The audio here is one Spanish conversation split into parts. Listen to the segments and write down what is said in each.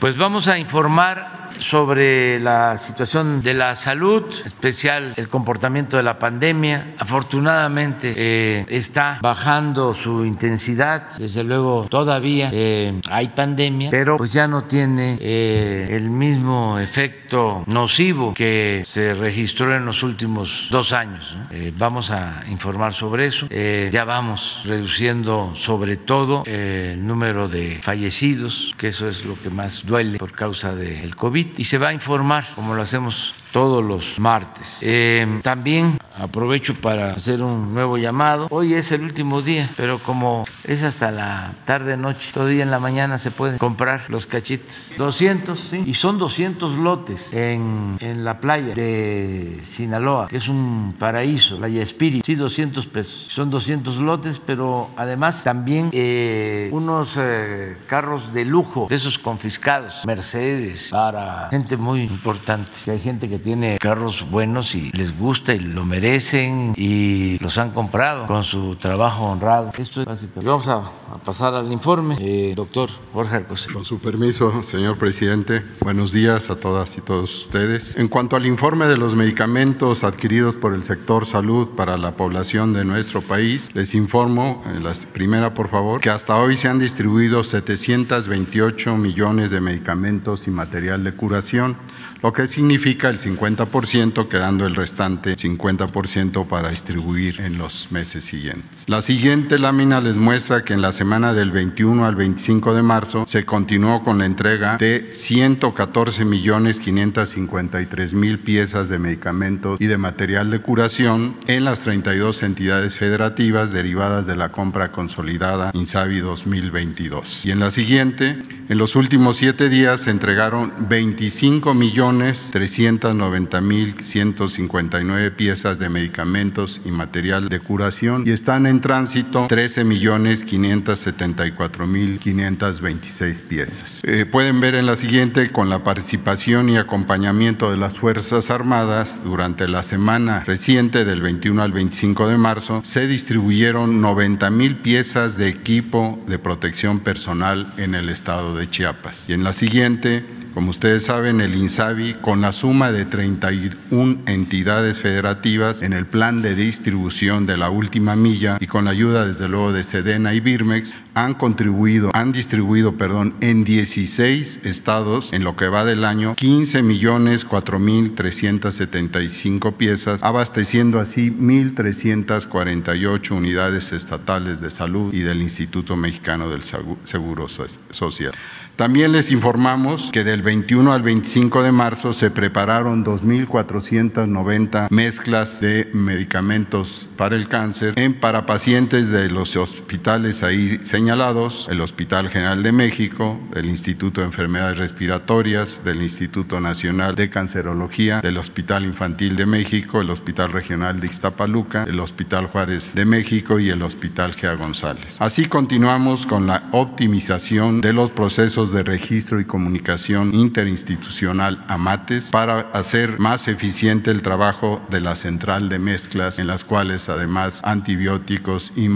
Pues vamos a informar sobre la situación de la salud, especial el comportamiento de la pandemia. Afortunadamente eh, está bajando su intensidad, desde luego todavía eh, hay pandemia, pero pues ya no tiene eh, el mismo efecto nocivo que se registró en los últimos dos años. vamos a informar sobre eso. ya vamos reduciendo sobre todo el número de fallecidos, que eso es lo que más duele por causa del COVID y se va a informar, como lo hacemos todos los martes. Eh, también aprovecho para hacer un nuevo llamado. Hoy es el último día, pero como es hasta la tarde noche, todavía en la mañana se pueden comprar los cachitos. 200, sí. Y son 200 lotes en, en la playa de Sinaloa, que es un paraíso, playa Espíritu. Sí, 200 pesos. Son 200 lotes, pero además también eh, unos eh, carros de lujo, de esos confiscados, Mercedes, para gente muy importante. Que hay gente que tiene carros buenos y les gusta y lo merecen y los han comprado con su trabajo honrado. Esto es básico. Vamos a, pasar al informe, eh, doctor Jorge Arcos. Con su permiso, señor presidente, buenos días a todas y todos ustedes. En cuanto al informe de los medicamentos adquiridos por el sector salud para la población de nuestro país, les informo, en la primera por favor, que hasta hoy se han distribuido 728 millones de medicamentos y material de curación, lo que significa el 50%, quedando el restante 50% para distribuir en los meses siguientes. La siguiente lámina les muestra que en la semana del 21 al 25 de marzo se continuó con la entrega de 114 millones 553 mil piezas de medicamentos y de material de curación en las 32 entidades federativas derivadas de la compra consolidada INSABI 2022. Y en la siguiente, en los últimos siete días se entregaron 25 millones 390.159 piezas de medicamentos y material de curación y están en tránsito 13.574.526 piezas. Eh, pueden ver en la siguiente con la participación y acompañamiento de las Fuerzas Armadas durante la semana reciente del 21 al 25 de marzo se distribuyeron 90.000 piezas de equipo de protección personal en el estado de Chiapas. Y en la siguiente como ustedes saben, el INSABI, con la suma de 31 entidades federativas en el plan de distribución de la última milla y con la ayuda, desde luego, de Sedena y Birmex, han contribuido, han distribuido, perdón, en 16 estados en lo que va del año 15 millones 4 mil 375 piezas, abasteciendo así 1.348 unidades estatales de salud y del Instituto Mexicano del Seguro Social. También les informamos que del 21 al 25 de marzo se prepararon 2.490 mezclas de medicamentos para el cáncer en, para pacientes de los hospitales ahí señalados, el Hospital General de México, el Instituto de Enfermedades Respiratorias, del Instituto Nacional de Cancerología, del Hospital Infantil de México, el Hospital Regional de Ixtapaluca, el Hospital Juárez de México y el Hospital Gea González. Así continuamos con la optimización de los procesos de registro y comunicación interinstitucional AMATES para hacer más eficiente el trabajo de la central de mezclas en las cuales además antibióticos y,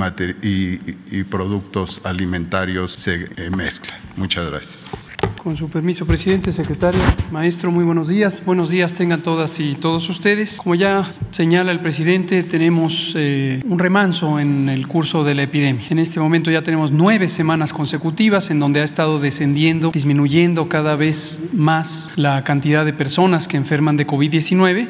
productos alimentarios se eh, mezclan. Muchas gracias. Con su permiso, presidente, secretario, maestro, muy buenos días. Buenos días tengan todas y todos ustedes. Como ya señala el presidente, tenemos eh, un remanso en el curso de la epidemia. En este momento ya tenemos nueve semanas consecutivas en donde ha estado descendiendo, disminuyendo cada vez más la cantidad de personas que enferman de COVID-19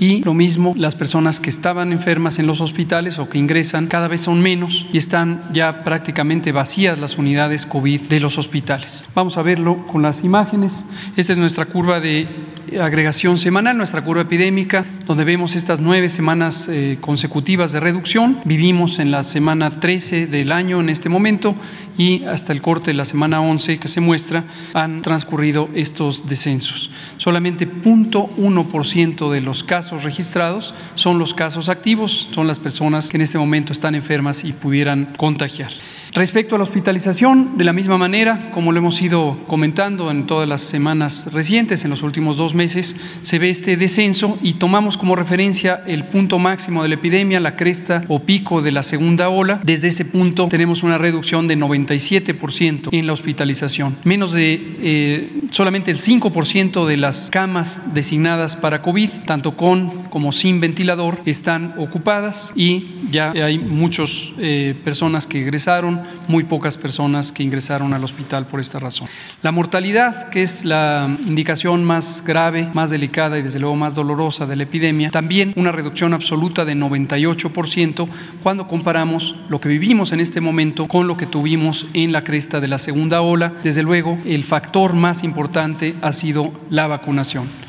y lo mismo las personas que estaban enfermas en los hospitales o que ingresan cada vez son menos y están ya prácticamente vacías las unidades COVID de los hospitales. Vamos a verlo con las imágenes. Esta es nuestra curva de agregación semanal, nuestra curva epidémica, donde vemos estas nueve semanas eh, consecutivas de reducción. Vivimos en la semana 13 del año en este momento y hasta el corte de la semana 11 que se muestra han transcurrido estos descensos. Solamente 0.1% de los casos registrados son los casos activos, son las personas que en este momento están enfermas y pudieran contagiar. Respecto a la hospitalización, de la misma manera, como lo hemos ido comentando en todas las semanas recientes, en los últimos dos meses, se ve este descenso y tomamos como referencia el punto máximo de la epidemia, la cresta o pico de la segunda ola. Desde ese punto tenemos una reducción de 97% en la hospitalización. Menos de eh, solamente el 5% de las camas designadas para COVID, tanto con como sin ventilador, están ocupadas y ya hay muchas eh, personas que egresaron muy pocas personas que ingresaron al hospital por esta razón. La mortalidad, que es la indicación más grave, más delicada y desde luego más dolorosa de la epidemia, también una reducción absoluta de 98% cuando comparamos lo que vivimos en este momento con lo que tuvimos en la cresta de la segunda ola. Desde luego, el factor más importante ha sido la vacunación.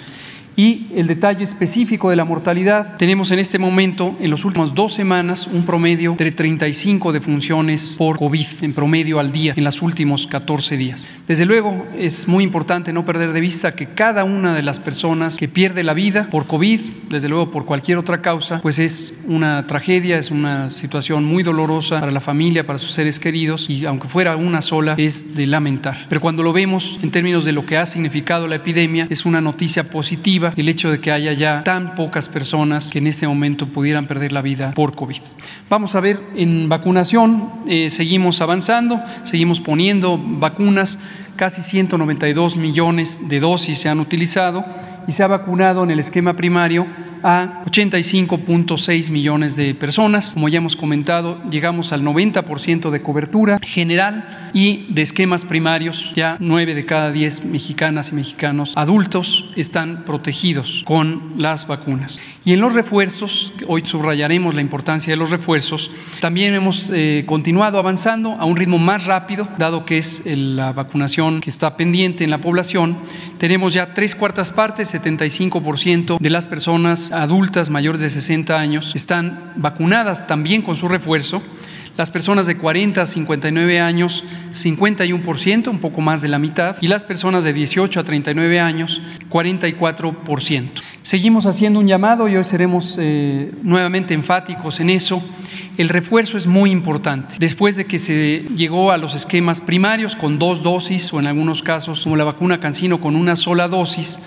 Y el detalle específico de la mortalidad, tenemos en este momento, en los últimos dos semanas, un promedio de 35 defunciones por COVID en promedio al día en los últimos 14 días. Desde luego, es muy importante no perder de vista que cada una de las personas que pierde la vida por COVID, desde luego por cualquier otra causa, pues es una tragedia, es una situación muy dolorosa para la familia, para sus seres queridos y aunque fuera una sola, es de lamentar. Pero cuando lo vemos en términos de lo que ha significado la epidemia, es una noticia positiva el hecho de que haya ya tan pocas personas que en este momento pudieran perder la vida por COVID. Vamos a ver, en vacunación eh, seguimos avanzando, seguimos poniendo vacunas casi 192 millones de dosis se han utilizado y se ha vacunado en el esquema primario a 85.6 millones de personas. Como ya hemos comentado, llegamos al 90% de cobertura general y de esquemas primarios, ya 9 de cada 10 mexicanas y mexicanos adultos están protegidos con las vacunas. Y en los refuerzos, hoy subrayaremos la importancia de los refuerzos, también hemos eh, continuado avanzando a un ritmo más rápido, dado que es la vacunación que está pendiente en la población, tenemos ya tres cuartas partes, 75% de las personas adultas mayores de 60 años están vacunadas también con su refuerzo. Las personas de 40 a 59 años, 51%, un poco más de la mitad, y las personas de 18 a 39 años, 44%. Seguimos haciendo un llamado y hoy seremos eh, nuevamente enfáticos en eso el refuerzo es muy importante. Después de que se llegó a los esquemas primarios con dos dosis o en algunos casos como la vacuna Cancino con una sola dosis,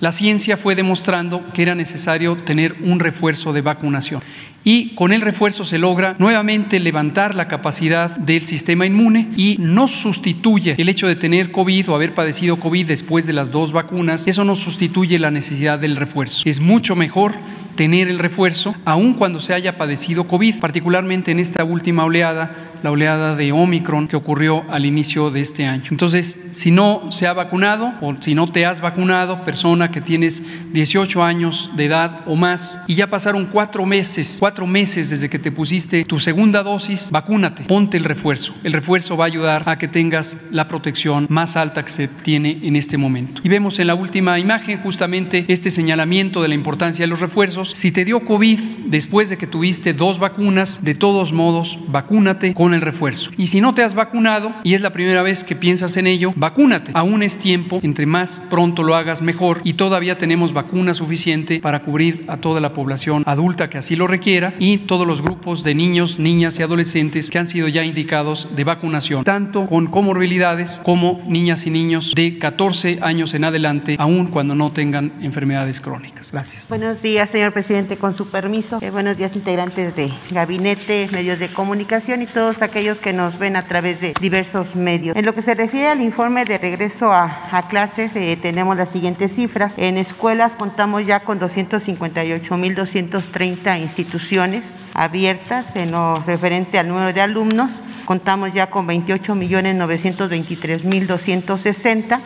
la ciencia fue demostrando que era necesario tener un refuerzo de vacunación. Y con el refuerzo se logra nuevamente levantar la capacidad del sistema inmune y no sustituye el hecho de tener COVID o haber padecido COVID después de las dos vacunas. Eso no sustituye la necesidad del refuerzo. Es mucho mejor tener el refuerzo, aun cuando se haya padecido COVID, particularmente en esta última oleada, la oleada de Omicron que ocurrió al inicio de este año. Entonces, si no se ha vacunado o si no te has vacunado, persona que tienes 18 años de edad o más y ya pasaron cuatro meses, cuatro meses desde que te pusiste tu segunda dosis, vacúnate, ponte el refuerzo. El refuerzo va a ayudar a que tengas la protección más alta que se tiene en este momento. Y vemos en la última imagen justamente este señalamiento de la importancia de los refuerzos si te dio COVID después de que tuviste dos vacunas, de todos modos, vacúnate el refuerzo. Y si no te has vacunado y es la primera vez que piensas en ello, vacúnate. Aún es tiempo, entre más pronto lo hagas mejor y todavía tenemos vacuna suficiente para cubrir a toda la población adulta que así lo requiera y todos los grupos de niños, niñas y adolescentes que han sido ya indicados de vacunación, tanto con comorbilidades como niñas y niños de 14 años en adelante, aun cuando no tengan enfermedades crónicas. Gracias. Buenos días, señor presidente, con su permiso. Eh, buenos días, integrantes de gabinete, medios de comunicación y todos aquellos que nos ven a través de diversos medios. En lo que se refiere al informe de regreso a, clases, eh, tenemos las siguientes cifras. En escuelas contamos ya con 258.230 instituciones abiertas en lo referente al número de alumnos. Contamos ya con 28.923.260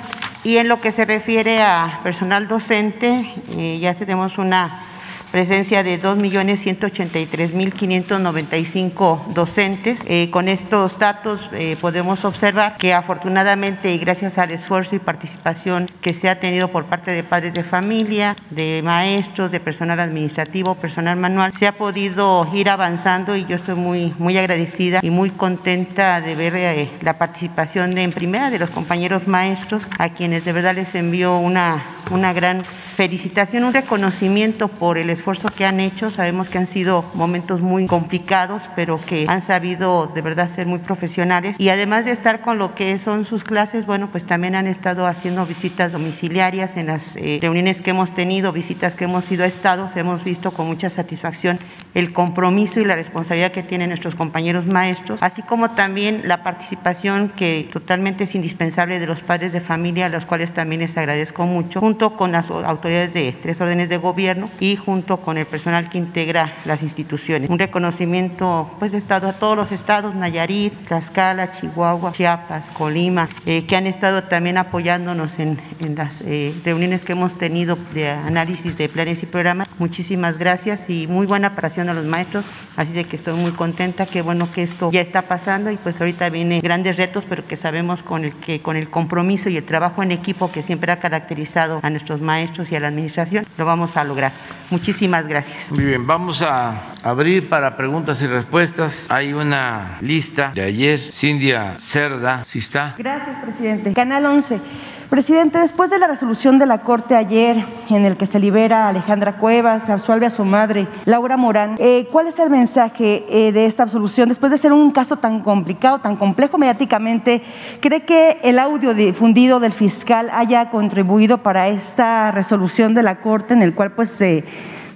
y en lo que se refiere a personal docente, eh, ya tenemos una presencia de 2.183.595 docentes. Eh, con estos datos eh, podemos observar que afortunadamente y gracias al esfuerzo y participación que se ha tenido por parte de padres de familia, de maestros, de personal administrativo, personal manual, se ha podido ir avanzando y yo estoy muy, muy agradecida y muy contenta de ver eh, la participación de, en primera de los compañeros maestros, a quienes de verdad les envío una, una gran felicitación, un reconocimiento por el esfuerzo esfuerzo que han hecho. Sabemos que han sido momentos muy complicados, pero que han sabido de verdad ser muy profesionales. Y además de estar con lo que son sus clases, bueno, pues también han estado haciendo visitas domiciliarias en las eh, reuniones que hemos tenido, visitas que hemos ido a estados, hemos visto con mucha satisfacción el compromiso y la responsabilidad que tienen nuestros compañeros maestros, así como también la participación que totalmente es indispensable de los padres de familia, a los cuales también les agradezco mucho, junto con las autoridades de tres órdenes de gobierno y junto con el personal que integra las instituciones. Un reconocimiento pues de estado a todos los estados, Nayarit, Tlaxcala, Chihuahua, Chiapas, Colima, eh, que han estado también apoyándonos en, las eh, reuniones que hemos tenido de análisis de planes y programas. Muchísimas gracias y muy buena preparación a los maestros, así de que estoy muy contenta, qué bueno que esto ya está pasando y pues ahorita vienen grandes retos, pero que sabemos con el que con el compromiso y el trabajo en equipo que siempre ha caracterizado a nuestros maestros y a la administración, lo vamos a lograr. Muchísimas gracias. Muy bien, vamos a abrir para preguntas y respuestas. Hay una lista de ayer. Cindia Cerda, ¿sí está? Gracias, presidente. Canal 11. Presidente, después de la resolución de la Corte ayer en el que se libera a Alejandra Cuevas, absuelve a su madre, Laura Morán, eh, ¿cuál es el mensaje eh, de esta absolución? Después de ser un caso tan complicado, tan complejo mediáticamente, ¿cree que el audio difundido del fiscal haya contribuido para esta resolución de la Corte en el cual pues se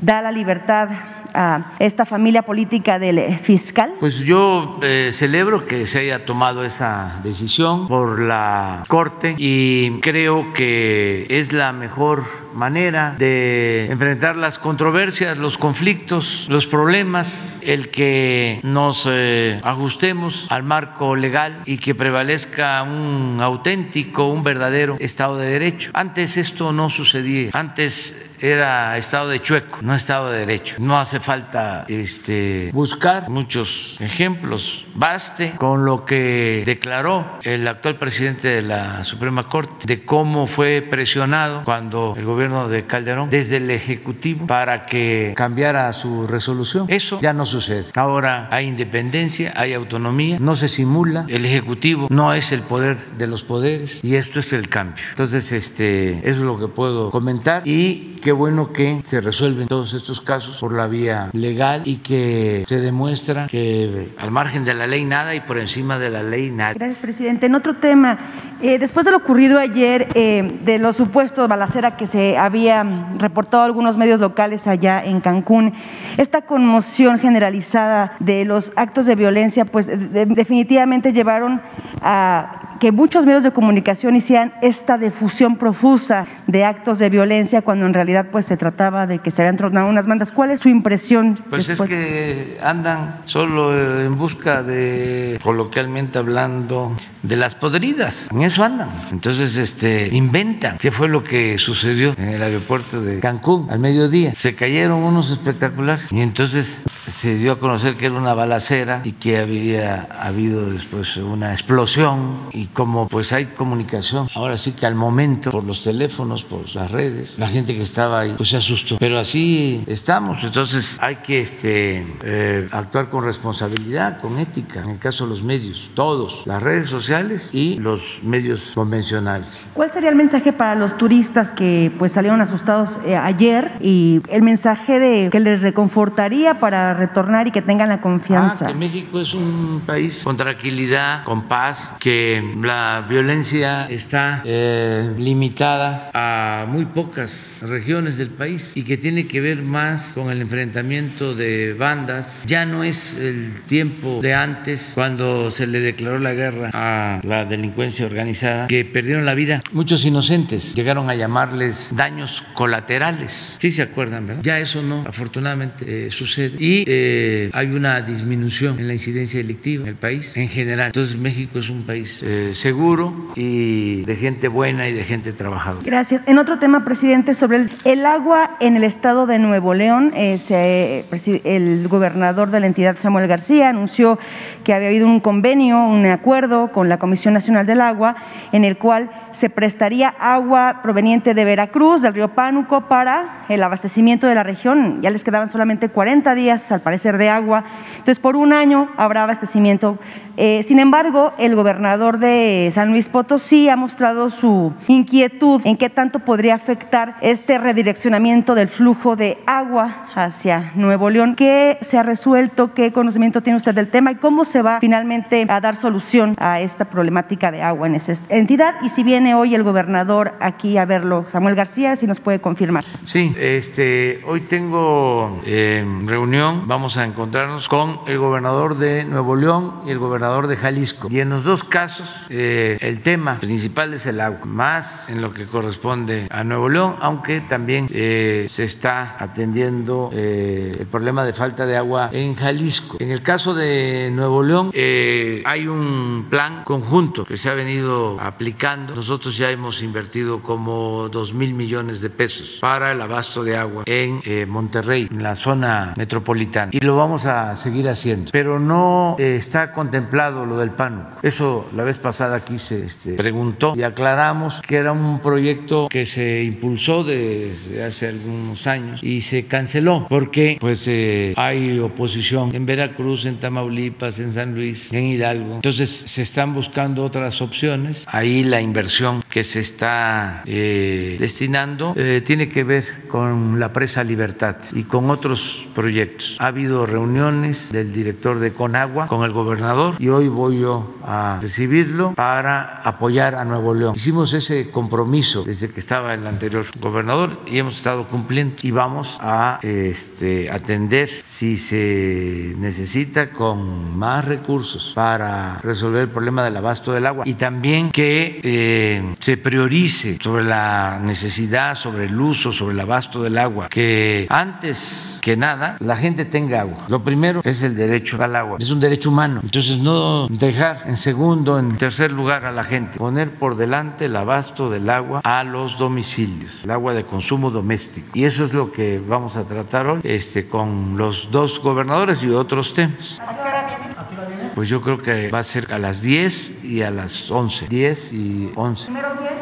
da la libertad a esta familia política del fiscal? Pues yo eh, celebro que se haya tomado esa decisión por la Corte y creo que es la mejor manera de enfrentar las controversias, los conflictos, los problemas, el que nos eh, ajustemos al marco legal y que prevalezca un auténtico, un verdadero Estado de Derecho. Antes esto no sucedía. Antes era estado de chueco, no estado de derecho. No hace falta este, buscar muchos ejemplos. Baste con lo que declaró el actual presidente de la Suprema Corte de cómo fue presionado cuando el gobierno de Calderón desde el Ejecutivo para que cambiara su resolución. Eso ya no sucede. Ahora hay independencia, hay autonomía, no se simula. El Ejecutivo no es el poder de los poderes y esto es el cambio. Entonces, este, eso es lo que puedo comentar y qué bueno que se resuelven todos estos casos por la vía legal y que se demuestra que al margen de la ley nada y por encima de la ley nada. Gracias, presidente. En otro tema, eh, después de lo ocurrido ayer, eh, de los supuestos balacera que se había reportado algunos medios locales allá en Cancún, esta conmoción generalizada de los actos de violencia, pues definitivamente llevaron a que muchos medios de comunicación hicieran esta difusión profusa de actos de violencia cuando en realidad pues se trataba de que se habían tronado unas bandas. ¿Cuál es su impresión? Pues es que andan solo en busca de, coloquialmente hablando, de las podridas. En eso andan. Entonces, este, inventan qué fue lo que sucedió en el aeropuerto de Cancún al mediodía. Se cayeron unos espectaculares y entonces se dio a conocer que era una balacera y que había habido después una explosión y como pues hay comunicación, ahora sí que al momento por los teléfonos, por las redes, la gente que estaba ahí pues se asustó. Pero así estamos, entonces hay que este, eh, actuar con responsabilidad, con ética, en el caso de los medios, todos, las redes sociales y los medios convencionales. ¿Cuál sería el mensaje para los turistas que pues salieron asustados eh, ayer y el mensaje de que les reconfortaría para retornar y que tengan la confianza? Ah, que México es un país con tranquilidad, con paz, que la violencia está eh, limitada a muy pocas regiones del país y que tiene que ver más con el enfrentamiento de bandas. Ya no es el tiempo de antes cuando se le declaró la guerra a la delincuencia organizada que perdieron la vida muchos inocentes. Llegaron a llamarles daños colaterales. Sí se acuerdan, ¿verdad? Ya eso no, afortunadamente, eh, sucede. Y eh, hay una disminución en la incidencia delictiva en el país en general. Entonces México es un país eh, seguro y de gente buena y de gente trabajadora. Gracias. En otro tema, presidente, sobre el, agua en el estado de Nuevo León, eh, el gobernador de la entidad, Samuel García, anunció que había habido un convenio, un acuerdo con la Comisión Nacional del Agua, en el cual se prestaría agua proveniente de Veracruz, del río Pánuco, para el abastecimiento de la región. Ya les quedaban solamente 40 días, al parecer, de agua. Entonces, por un año habrá abastecimiento Eh, sin embargo, el gobernador de San Luis Potosí ha mostrado su inquietud en qué tanto podría afectar este redireccionamiento del flujo de agua hacia Nuevo León. ¿Qué se ha resuelto? ¿Qué conocimiento tiene usted del tema? ¿Y cómo se va finalmente a dar solución a esta problemática de agua en esa entidad? Y si viene hoy el gobernador aquí a verlo, Samuel García, si nos puede confirmar. Sí, este, hoy tengo eh, reunión, vamos a encontrarnos con el gobernador de Nuevo León y el gobernador de Jalisco. Y en los dos casos, eh, el tema principal es el agua, más en lo que corresponde a Nuevo León, aunque también eh, se está atendiendo el problema de falta de agua en Jalisco. En el caso de Nuevo León, hay un plan conjunto que se ha venido aplicando. Nosotros ya hemos invertido como dos mil millones de pesos para el abasto de agua en Monterrey, en la zona metropolitana. Y lo vamos a seguir haciendo. Pero no eh, está contemplado lo del PAN. Eso la vez pasada aquí se este, preguntó y aclaramos que era un proyecto que se impulsó desde hace algunos años y se canceló porque pues eh, hay oposición en Veracruz, en Tamaulipas, en San Luis, en Hidalgo. Entonces se están buscando otras opciones. Ahí la inversión que se está eh, destinando tiene que ver con la presa Libertad y con otros proyectos. Ha habido reuniones del director de Conagua con el gobernador y hoy voy yo a recibirlo para apoyar a Nuevo León. Hicimos ese compromiso desde que estaba el anterior gobernador y hemos estado cumpliendo y vamos a este, atender si se necesita con más recursos para resolver el problema del abasto del agua y también que eh, se priorice sobre la necesidad, sobre el uso, sobre el abasto del agua, que antes que nada la gente tenga agua. Lo primero es el derecho al agua, es un derecho humano. Entonces no dejar en segundo, en tercer lugar a la gente, poner por delante el abasto del agua a los domicilios, el agua de consumo doméstico. Y eso es lo que vamos a tratar hoy este, con los dos gobernadores y otros temas. Pues yo creo que va a ser a las 10 y a las 11. 10 y 11.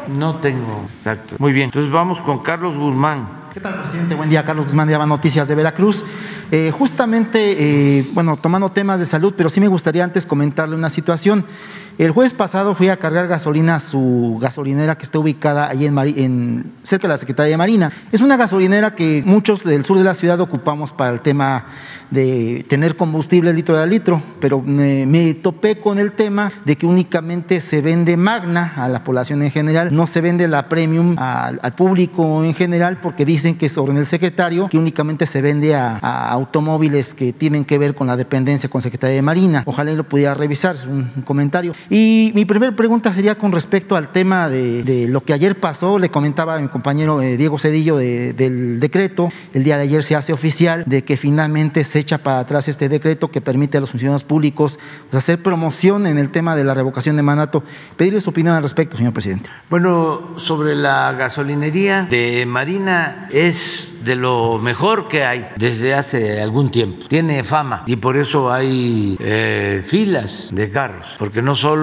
No tengo exacto. Muy bien, entonces vamos con Carlos Guzmán. ¿Qué tal, presidente? Buen día, Carlos Guzmán de Noticias de Veracruz. Eh, justamente, eh, bueno, tomando temas de salud, pero sí me gustaría antes comentarle una situación. El jueves pasado fui a cargar gasolina a su gasolinera que está ubicada ahí en, en, cerca de la Secretaría de Marina. Es una gasolinera que muchos del sur de la ciudad ocupamos para el tema de tener combustible litro a litro, pero me, topé con el tema de que únicamente se vende Magna a la población en general, no se vende la Premium al, público en general porque dicen que orden el secretario, que únicamente se vende a, automóviles que tienen que ver con la dependencia con Secretaría de Marina. Ojalá lo pudiera revisar, es un, comentario. Y mi primera pregunta sería con respecto al tema de, lo que ayer pasó, le comentaba a mi compañero eh, Diego Cedillo del decreto, el día de ayer se hace oficial de que finalmente se echa para atrás este decreto que permite a los funcionarios públicos hacer promoción en el tema de la revocación de mandato. Pedirle su opinión al respecto, señor presidente. Bueno, sobre la gasolinería de Marina es de lo mejor que hay desde hace algún tiempo. Tiene fama y por eso hay eh, filas de carros, porque no solo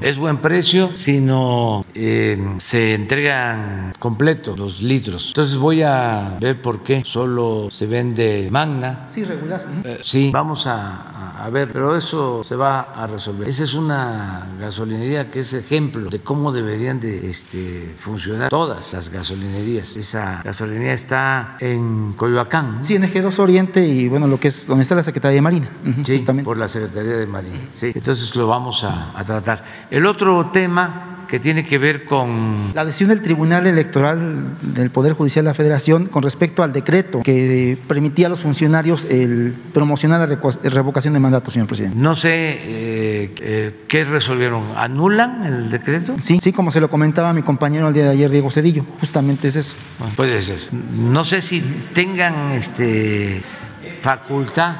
es buen precio, sino eh, se entregan completos los litros. Entonces voy a ver por qué solo se vende Magna. Sí, regular eh, sí, vamos a, ver, pero eso se va a resolver. Esa es una gasolinería que es ejemplo de cómo deberían de este, funcionar todas las gasolinerías. Esa gasolinería está en Coyoacán. Sí, en Eje 2 Oriente y bueno, lo que es donde está la Secretaría de Marina. sí, por la Secretaría de Marina. Sí, entonces lo vamos a, a tratar. El otro tema que tiene que ver con... La decisión del Tribunal Electoral del Poder Judicial de la Federación con respecto al decreto que permitía a los funcionarios el promocionar la revocación de mandato, señor presidente. No sé eh, eh, qué resolvieron. ¿Anulan el decreto? Sí, sí, como se lo comentaba mi compañero el día de ayer, Diego Cedillo. Justamente es eso. puede ser. No sé si tengan este facultad.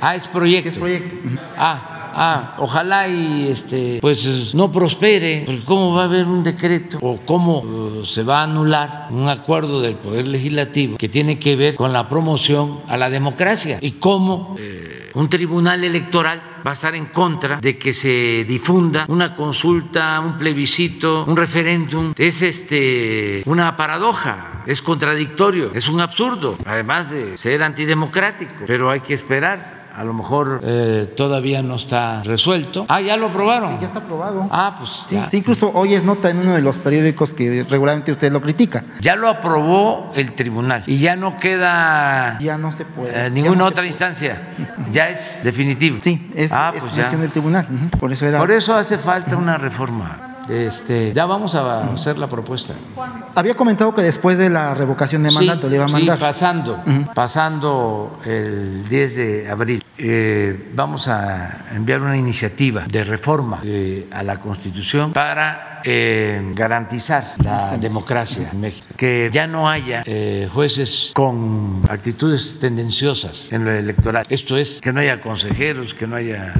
Ah, es proyecto. Es proyecto. Ah, ah, ojalá y este, pues no prospere, porque cómo va a haber un decreto o cómo uh, se va a anular un acuerdo del Poder Legislativo que tiene que ver con la promoción a la democracia y cómo eh, un tribunal electoral va a estar en contra de que se difunda una consulta, un plebiscito, un referéndum. Es este una paradoja, es contradictorio, es un absurdo, además de ser antidemocrático, pero hay que esperar a lo mejor eh, todavía no está resuelto. Ah, ya lo aprobaron. Ya está aprobado. Ah, pues Sí, ya. sí, incluso hoy es nota en uno de los periódicos que regularmente usted lo critica. Ya lo aprobó el tribunal y ya no queda Ya no se puede. eh, ninguna no otra puede. instancia. Ya es definitivo. Sí, es, ah, es pues decisión ya. del tribunal. Por eso era. Por eso hace falta una reforma. Este, ya vamos a hacer la propuesta. Había comentado que después de la revocación de mandato Sí, le iba a sí, mandar. pasando, pasando el 10 de abril, eh, vamos a enviar una iniciativa de reforma eh, a la Constitución para eh, garantizar la democracia en México. Que ya no haya jueces con actitudes tendenciosas en lo electoral. Esto es, que no haya consejeros, que no haya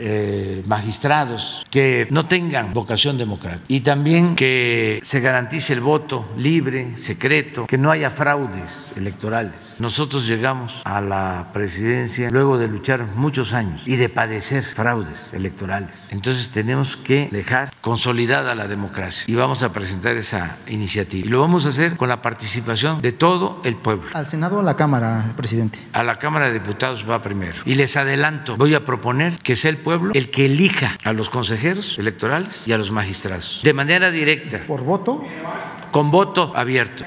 magistrados, que no tengan vocación democrática. Y también que se garantice el voto libre, secreto, que no haya fraudes electorales. Nosotros llegamos a la presidencia luego de luchar muchos años y de padecer fraudes electorales. Entonces tenemos que dejar consolidada la democracia y vamos a presentar esa iniciativa. Y lo vamos a hacer con la participación de todo el pueblo. Al Senado o a la Cámara, presidente. A la Cámara de Diputados va primero. Y les adelanto, voy a proponer que sea el pueblo el que elija a los consejeros electorales y a los magistrados. De manera directa, Por voto. con voto abierto.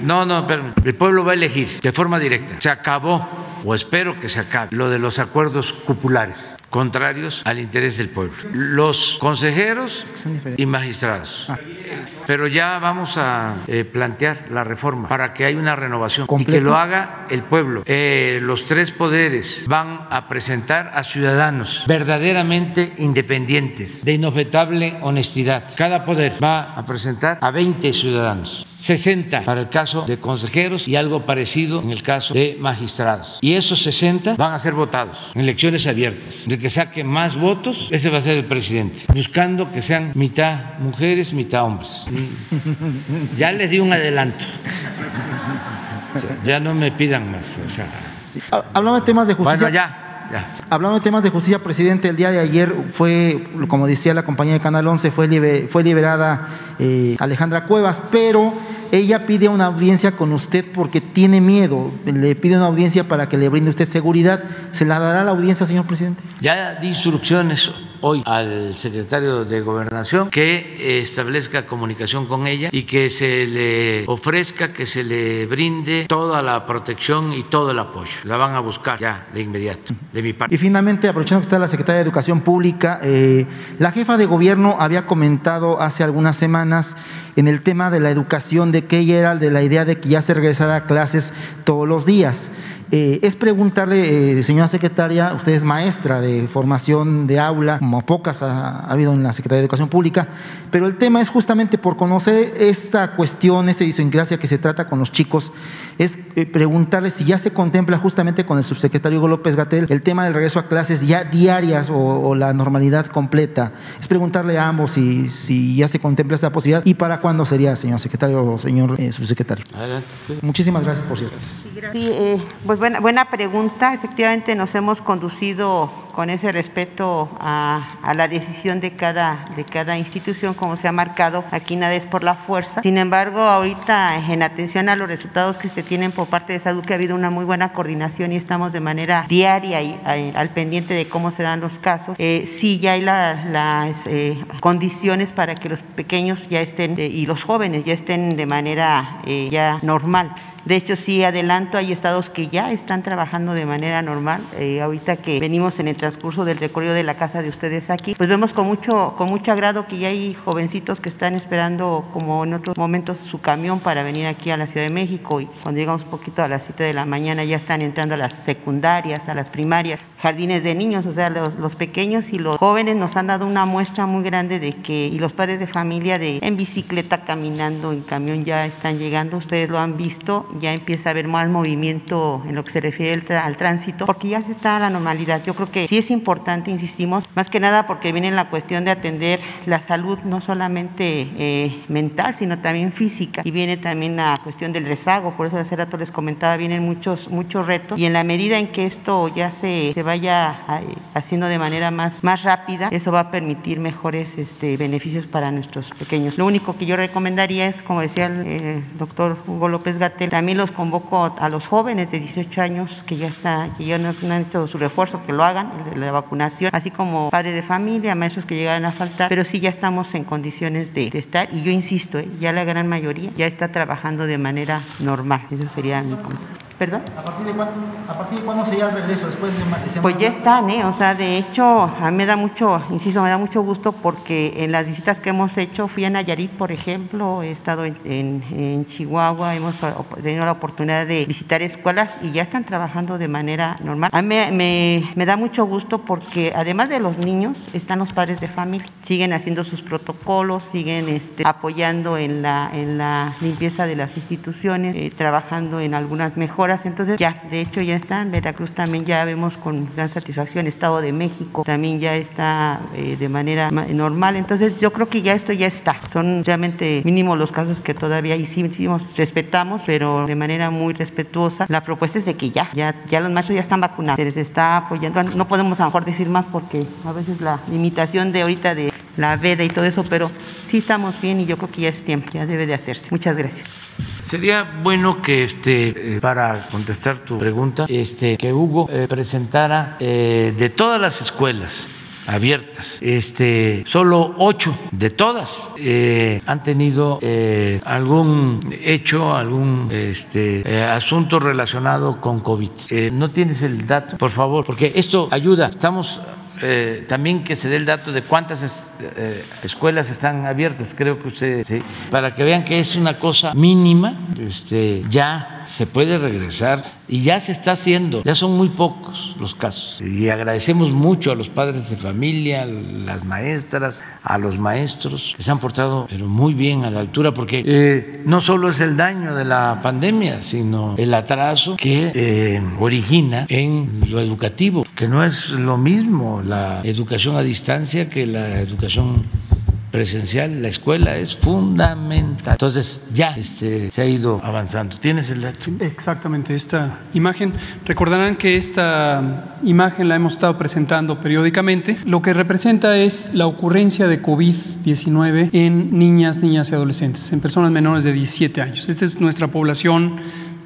No, no, pero el pueblo va a elegir de forma directa. Se acabó, o espero que se acabe, lo de los acuerdos cupulares contrarios al interés del pueblo. Los consejeros y magistrados. Pero ya vamos a eh, plantear la reforma para que haya una renovación y que ¿Completo? lo haga el pueblo. Eh, los tres poderes van a presentar a ciudadanos verdaderamente independientes, de inobjetable honestidad. Cada poder va a presentar a 20 ciudadanos, 60 para el caso de consejeros y algo parecido en el caso de magistrados. Y esos 60 van a ser votados en elecciones abiertas. El que saque más votos, ese va a ser el presidente, buscando que sean mitad mujeres, mitad hombres. Ya les di un adelanto. O sea, ya no me pidan más. o sea, de temas de justicia. bueno, ya, ya. Hablando de temas de justicia, presidente, el día de ayer fue, como decía la compañía de Canal 11, fue, fue liberada eh, Alejandra Cuevas, pero ella pide una audiencia con usted porque tiene miedo. Le pide una audiencia para que le brinde usted seguridad. ¿Se la dará la audiencia, señor presidente? Ya di instrucciones hoy al secretario de Gobernación que eh, establezca comunicación con ella y que se le ofrezca, que se le brinde toda la protección y todo el apoyo. La van a buscar ya de inmediato, de mi parte. Y finalmente, aprovechando que está la secretaria de Educación Pública, eh, la jefa de gobierno había comentado hace algunas semanas en el tema de la educación de que ella era de la idea de que ya se regresara a clases todos los días. Eh, es preguntarle, eh, señora secretaria, usted es maestra de formación de aula, como pocas ha, ha habido en la Secretaría de Educación Pública, pero el tema es justamente por conocer esta cuestión, esta idiosincrasia que se trata con los chicos, es eh, preguntarle si ya se contempla justamente con el subsecretario Hugo López Gatel el tema del regreso a clases ya diarias o, o la normalidad completa. Es preguntarle a ambos si, si ya se contempla esta posibilidad y para cuándo sería, señor secretario o señor eh, subsecretario. Adelante. sí. Muchísimas gracias, por cierto. Sí, eh, pues buena, pregunta. Efectivamente nos hemos conducido con ese respeto a, la decisión de cada, de cada institución, como se ha marcado. Aquí nada es por la fuerza. Sin embargo, ahorita en atención a los resultados que se tienen por parte de salud, que ha habido una muy buena coordinación y estamos de manera diaria y, eh, al pendiente de cómo se dan los casos. Eh, sí, ya hay la- las eh, condiciones para que los pequeños ya estén y los jóvenes ya estén de manera ya normal. De hecho, sí, adelanto, hay estados que ya están trabajando de manera normal. Ahorita que venimos en el transcurso del recorrido de la casa de ustedes aquí, pues vemos con mucho, con mucho agrado que ya hay jovencitos que están esperando, como en otros momentos, su camión para venir aquí a la Ciudad de México. Y cuando llegamos un poquito a las 7 de la mañana, ya están entrando a las secundarias, a las primarias, jardines de niños, o sea, los, pequeños y los jóvenes nos han dado una muestra muy grande de que, y los padres de familia, de en bicicleta, caminando, en camión, ya están llegando. Ustedes lo han visto, ya empieza a haber más movimiento en lo que se refiere al tránsito, porque ya se está a la normalidad. Yo creo que sí es importante, insistimos, más que nada porque viene la cuestión de atender la salud no solamente eh, mental, sino también física, y viene también la cuestión del rezago, por eso hace rato les comentaba, vienen muchos, muchos retos, y en la medida en que esto ya se, se vaya eh, haciendo de manera más, más rápida, eso va a permitir mejores este, beneficios para nuestros pequeños. Lo único que yo recomendaría es, como decía el doctor Hugo López Gatel, también los convoco a los jóvenes de 18 años que ya, está, que ya no, han hecho su refuerzo, que lo hagan, la vacunación, así como padres de familia, maestros que llegaran a faltar, pero sí ya estamos en condiciones de, estar, y yo insisto, ¿eh? ya la gran mayoría ya está trabajando de manera normal. Eso sería mi comentario. ¿Perdón? ¿A partir de cuándo, a partir de cuándo sería el regreso? Después de, pues ya están, ¿eh? O sea, de hecho, a mí me da mucho, insisto, me da mucho gusto porque en las visitas que hemos hecho, fui a Nayarit, por ejemplo, he estado en, en, Chihuahua, hemos tenido la oportunidad de visitar escuelas y ya están trabajando de manera normal. A mí me, me, da mucho gusto porque además de los niños, están los padres de familia, siguen haciendo sus protocolos, siguen este, apoyando en la, en la limpieza de las instituciones, eh, trabajando en algunas mejoras entonces ya, de hecho ya está, en Veracruz también ya vemos con gran satisfacción, Estado de México también ya está eh, de manera normal, entonces yo creo que ya esto ya está, son realmente mínimos los casos que todavía hicimos, respetamos, pero de manera muy respetuosa, la propuesta es de que ya, ya, ya los machos ya están vacunados, se les está apoyando, no podemos a lo mejor decir más porque a veces la limitación de ahorita de la veda y todo eso, pero sí estamos bien y yo creo que ya es tiempo, ya debe de hacerse. Muchas gracias. Sería bueno que, este, eh, para contestar tu pregunta, este, que Hugo eh, presentara eh, de todas las escuelas abiertas. Este, solo ocho de todas han tenido algún hecho, algún este, asunto relacionado con COVID. ¿No tienes el dato? Por favor, porque esto ayuda. Estamos eh, también que se dé el dato de cuántas eh, escuelas están abiertas, creo que usted, sí, para que vean que es una cosa mínima, este, ya se puede regresar y ya se está haciendo, ya son muy pocos los casos. Y agradecemos mucho a los padres de familia, a las maestras, a los maestros que se han portado pero muy bien a la altura, porque eh, no solo es el daño de la pandemia, sino el atraso que eh, origina en lo educativo, que no es lo mismo la educación a distancia que la educación presencial, la escuela es fundamental. Entonces ya este, se ha ido avanzando. ¿Tienes el dato? Exactamente, esta imagen. Recordarán que esta imagen la hemos estado presentando periódicamente. Lo que representa es la ocurrencia de COVID-19 en niñas, niñas y adolescentes, en personas menores de 17 años. Esta es nuestra población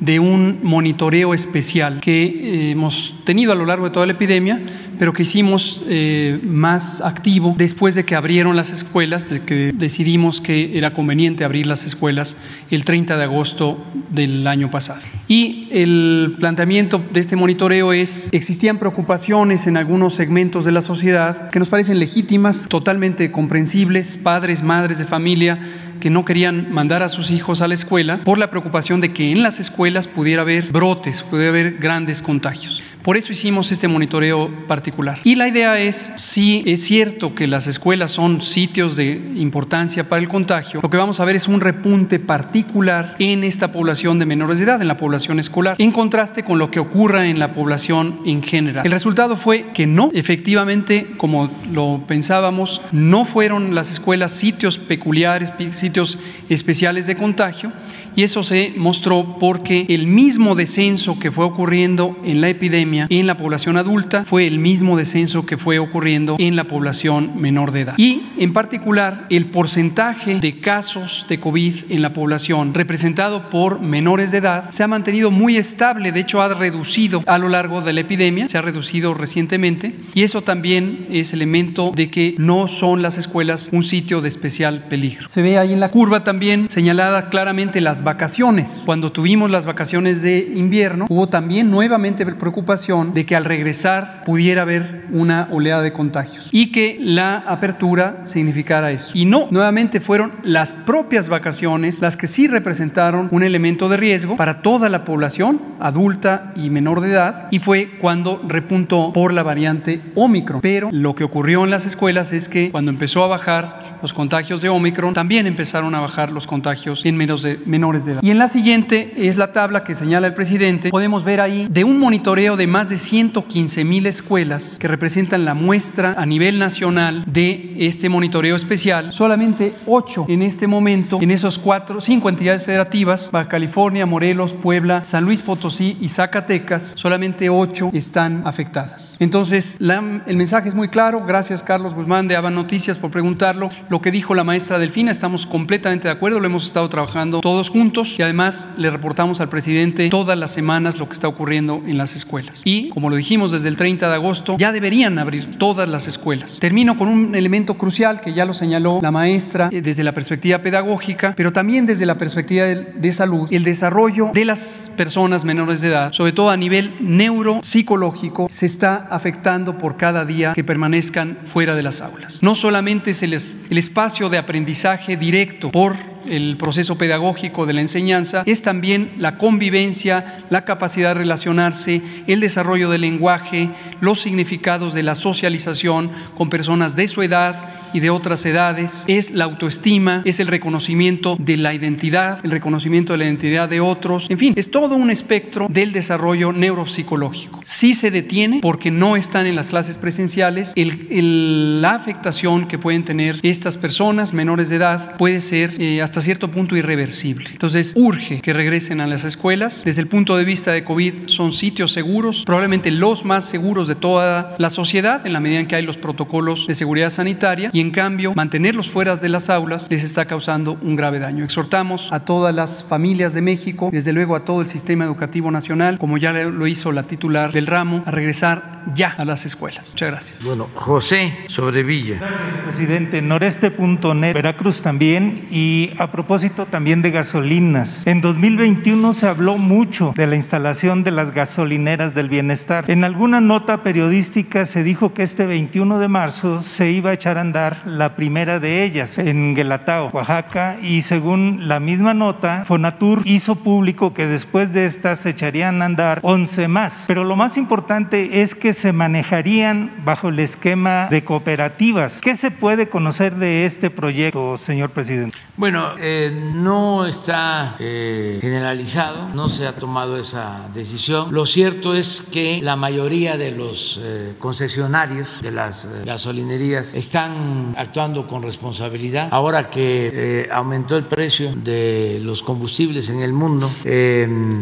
de un monitoreo especial que eh, hemos tenido a lo largo de toda la epidemia, pero que hicimos eh, más activo después de que abrieron las escuelas, de que decidimos que era conveniente abrir las escuelas el 30 de agosto del año pasado. Y el planteamiento de este monitoreo es, existían preocupaciones en algunos segmentos de la sociedad que nos parecen legítimas, totalmente comprensibles, padres, madres de familia, que no querían mandar a sus hijos a la escuela por la preocupación de que en las escuelas pudiera haber brotes, pudiera haber grandes contagios. Por eso hicimos este monitoreo particular. Y la idea es, si es cierto que las escuelas son sitios de importancia para el contagio, lo que vamos a ver es un repunte particular en esta población de menores de edad, en la población escolar, en contraste con lo que ocurra en la población en general. El resultado fue que no, efectivamente, como lo pensábamos, no fueron las escuelas sitios peculiares, sitios especiales de contagio, y eso se mostró porque el mismo descenso que fue ocurriendo en la epidemia en la población adulta fue el mismo descenso que fue ocurriendo en la población menor de edad. Y en particular el porcentaje de casos de COVID en la población representado por menores de edad se ha mantenido muy estable, de hecho ha reducido a lo largo de la epidemia, se ha reducido recientemente y eso también es elemento de que no son las escuelas un sitio de especial peligro. Se ve ahí en la curva también señalada claramente las vacaciones. Cuando tuvimos las vacaciones de invierno, hubo también nuevamente preocupación de que al regresar pudiera haber una oleada de contagios y que la apertura significara eso. Y no, nuevamente fueron las propias vacaciones las que sí representaron un elemento de riesgo para toda la población adulta y menor de edad y fue cuando repuntó por la variante Omicron. Pero lo que ocurrió en las escuelas es que cuando empezó a bajar los contagios de Omicron, también empezaron a bajar los contagios en menos de menores de edad. Y en la siguiente es la tabla que señala el presidente. Podemos ver ahí de un monitoreo de más de 115 mil escuelas que representan la muestra a nivel nacional de este monitoreo especial, solamente ocho en este momento, en esos cuatro, cinco entidades federativas, Baja California, Morelos, Puebla, San Luis Potosí y Zacatecas, solamente ocho están afectadas. Entonces, el mensaje es muy claro. Gracias, Carlos Guzmán de Aba Noticias, por preguntarlo. Lo que dijo la maestra Delfina, estamos completamente de acuerdo, lo hemos estado trabajando todos juntos y además le reportamos al presidente todas las semanas lo que está ocurriendo en las escuelas. Y, como lo dijimos desde el 30 de agosto, ya deberían abrir todas las escuelas. Termino con un elemento crucial que ya lo señaló la maestra eh, desde la perspectiva pedagógica, pero también desde la perspectiva de salud, el desarrollo de las personas menores de edad, sobre todo a nivel neuropsicológico, se está afectando por cada día que permanezcan fuera de las aulas. No solamente es el, el espacio de aprendizaje directo por el proceso pedagógico de la enseñanza, es también la convivencia, la capacidad de relacionarse, el desarrollo del lenguaje, los significados de la socialización con personas de su edad y de otras edades, es la autoestima, es el reconocimiento de la identidad, el reconocimiento de la identidad de otros, en fin, es todo un espectro del desarrollo neuropsicológico. Si se detiene porque no están en las clases presenciales, la afectación que pueden tener estas personas menores de edad puede ser eh, hasta cierto punto irreversible. Entonces, urge que regresen a las escuelas. Desde el punto de vista de COVID, son sitios seguros, probablemente los más seguros de toda la sociedad, en la medida en que hay los protocolos de seguridad sanitaria. Y en cambio, mantenerlos fuera de las aulas les está causando un grave daño. Exhortamos a todas las familias de México, desde luego a todo el sistema educativo nacional, como ya lo hizo la titular del ramo, a regresar ya a las escuelas. Muchas gracias. Bueno, José Sobrevilla. Gracias, presidente. Noreste.net, Veracruz también, y a propósito también de gasolinas. En 2021 se habló mucho de la instalación de las gasolineras del bienestar. En alguna nota periodística se dijo que este 21 de marzo se iba a echar a andar la primera de ellas en Guelatao, Oaxaca, y según la misma nota, Fonatur hizo público que después de estas se echarían a andar 11 más. Pero lo más importante es que se manejarían bajo el esquema de cooperativas. ¿Qué se puede conocer de este proyecto, señor presidente? Bueno, eh, no está eh, generalizado, no se ha tomado esa decisión. Lo cierto es que la mayoría de los eh, concesionarios de las gasolinerías están actuando con responsabilidad. Ahora que aumentó el precio de los combustibles en el mundo,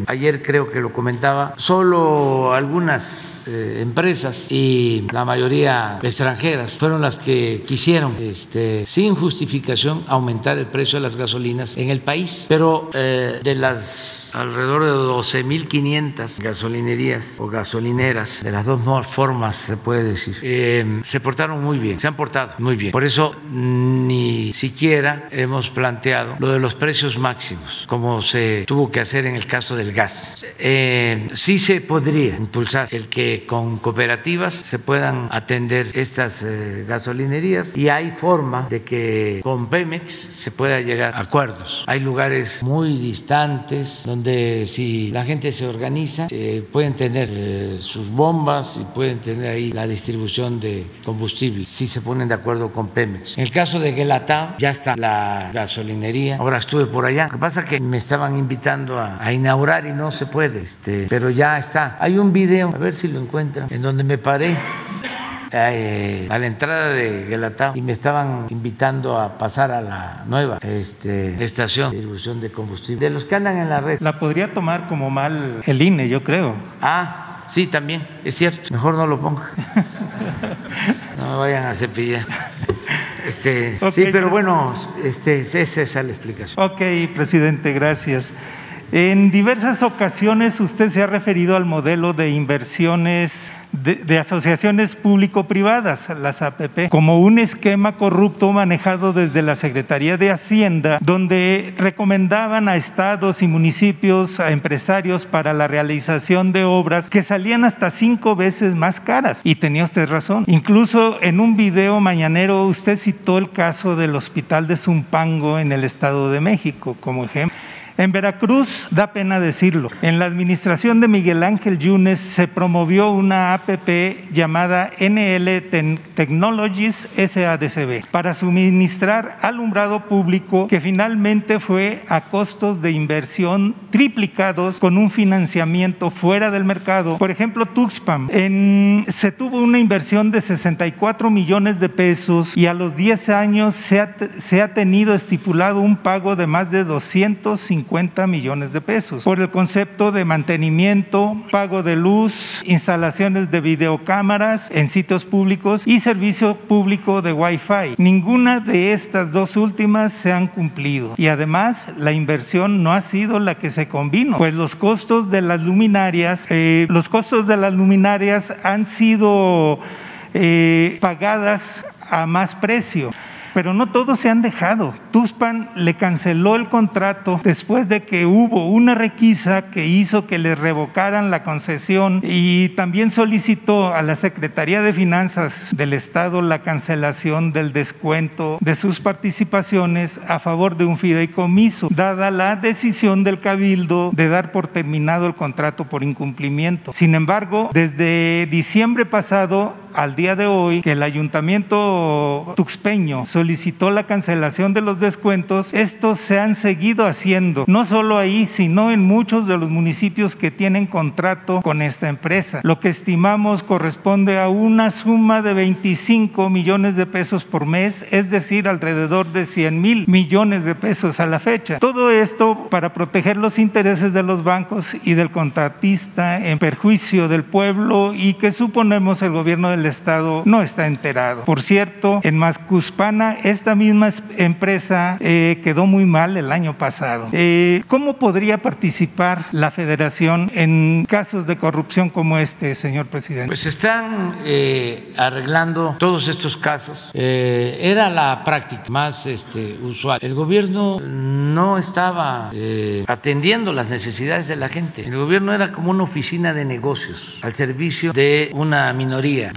ayer creo que lo comentaba, solo algunas eh, empresas y la mayoría extranjeras fueron las que quisieron, este, sin justificación, aumentar el precio de las gasolinas en el país. Pero de las alrededor de 12.500 gasolinerías o gasolineras, de las dos formas se puede decir, se portaron muy bien, se han portado muy bien. Por eso ni siquiera hemos planteado lo de los precios máximos, como se tuvo que hacer en el caso del gas. Eh, sí se podría impulsar el que con cooperativas se puedan atender estas eh, gasolinerías y hay forma de que con Pemex se pueda llegar a acuerdos. Hay lugares muy distantes donde si la gente se organiza eh, pueden tener sus bombas y pueden tener ahí la distribución de combustible si se ponen de acuerdo con Pemex. En el caso de Guelatao, ya está la gasolinería. Ahora estuve por allá. Lo que pasa es que me estaban invitando a, inaugurar y no se puede, este, pero ya está. Hay un video, a ver si lo encuentran, en donde me paré. Eh, a la entrada de Guelatao y me estaban invitando a pasar a la nueva este, estación de distribución de combustible. De los que andan en la red. La podría tomar como mal el INE, yo creo. Ah, sí, también, es cierto. Mejor no lo ponga. No me vayan a cepillar. Este, sí, pero bueno, este, esa es la explicación. Ok, presidente, gracias. En diversas ocasiones usted se ha referido al modelo de inversiones de, asociaciones público-privadas, las APP, como un esquema corrupto manejado desde la Secretaría de Hacienda, donde recomendaban a estados y municipios, a empresarios para la realización de obras que salían hasta cinco veces más caras. Y tenía usted razón. Incluso en un video mañanero usted citó el caso del hospital de Zumpango en el Estado de México como ejemplo. En Veracruz, da pena decirlo, en la administración de Miguel Ángel Yunes se promovió una APP llamada NL Technologies SADCB para suministrar alumbrado público que finalmente fue a costos de inversión triplicados con un financiamiento fuera del mercado. Por ejemplo, Tuxpan, se tuvo una inversión de 64 millones de pesos y a los 10 años se ha tenido estipulado un pago de más de 250 millones de pesos por el concepto de mantenimiento, pago de luz, instalaciones de videocámaras en sitios públicos y servicio público de Wi-Fi. Ninguna de estas dos últimas se han cumplido y además la inversión no ha sido la que se convino, pues los costos de las luminarias, eh, los costos de las luminarias han sido eh, pagadas a más precio. Pero no todos se han dejado. Tuspan le canceló el contrato después de que hubo una requisa que hizo que le revocaran la concesión y también solicitó a la Secretaría de Finanzas del Estado la cancelación del descuento de sus participaciones a favor de un fideicomiso, dada la decisión del Cabildo de dar por terminado el contrato por incumplimiento. Sin embargo, desde diciembre pasado al día de hoy que el ayuntamiento tuxpeño solicitó la cancelación de los descuentos, estos se han seguido haciendo, no solo ahí, sino en muchos de los municipios que tienen contrato con esta empresa. Lo que estimamos corresponde a una suma de 25 millones de pesos por mes, es decir, alrededor de 100 mil millones de pesos a la fecha. Todo esto para proteger los intereses de los bancos y del contratista en perjuicio del pueblo y que suponemos el gobierno del Estado no está enterado. Por cierto, en Mascuspana esta misma empresa eh, quedó muy mal el año pasado. Eh, ¿Cómo podría participar la federación en casos de corrupción como este, señor presidente? Pues están eh, arreglando todos estos casos. era la práctica más este, usual. El gobierno no estaba atendiendo las necesidades de la gente. El gobierno era como una oficina de negocios al servicio de una minoría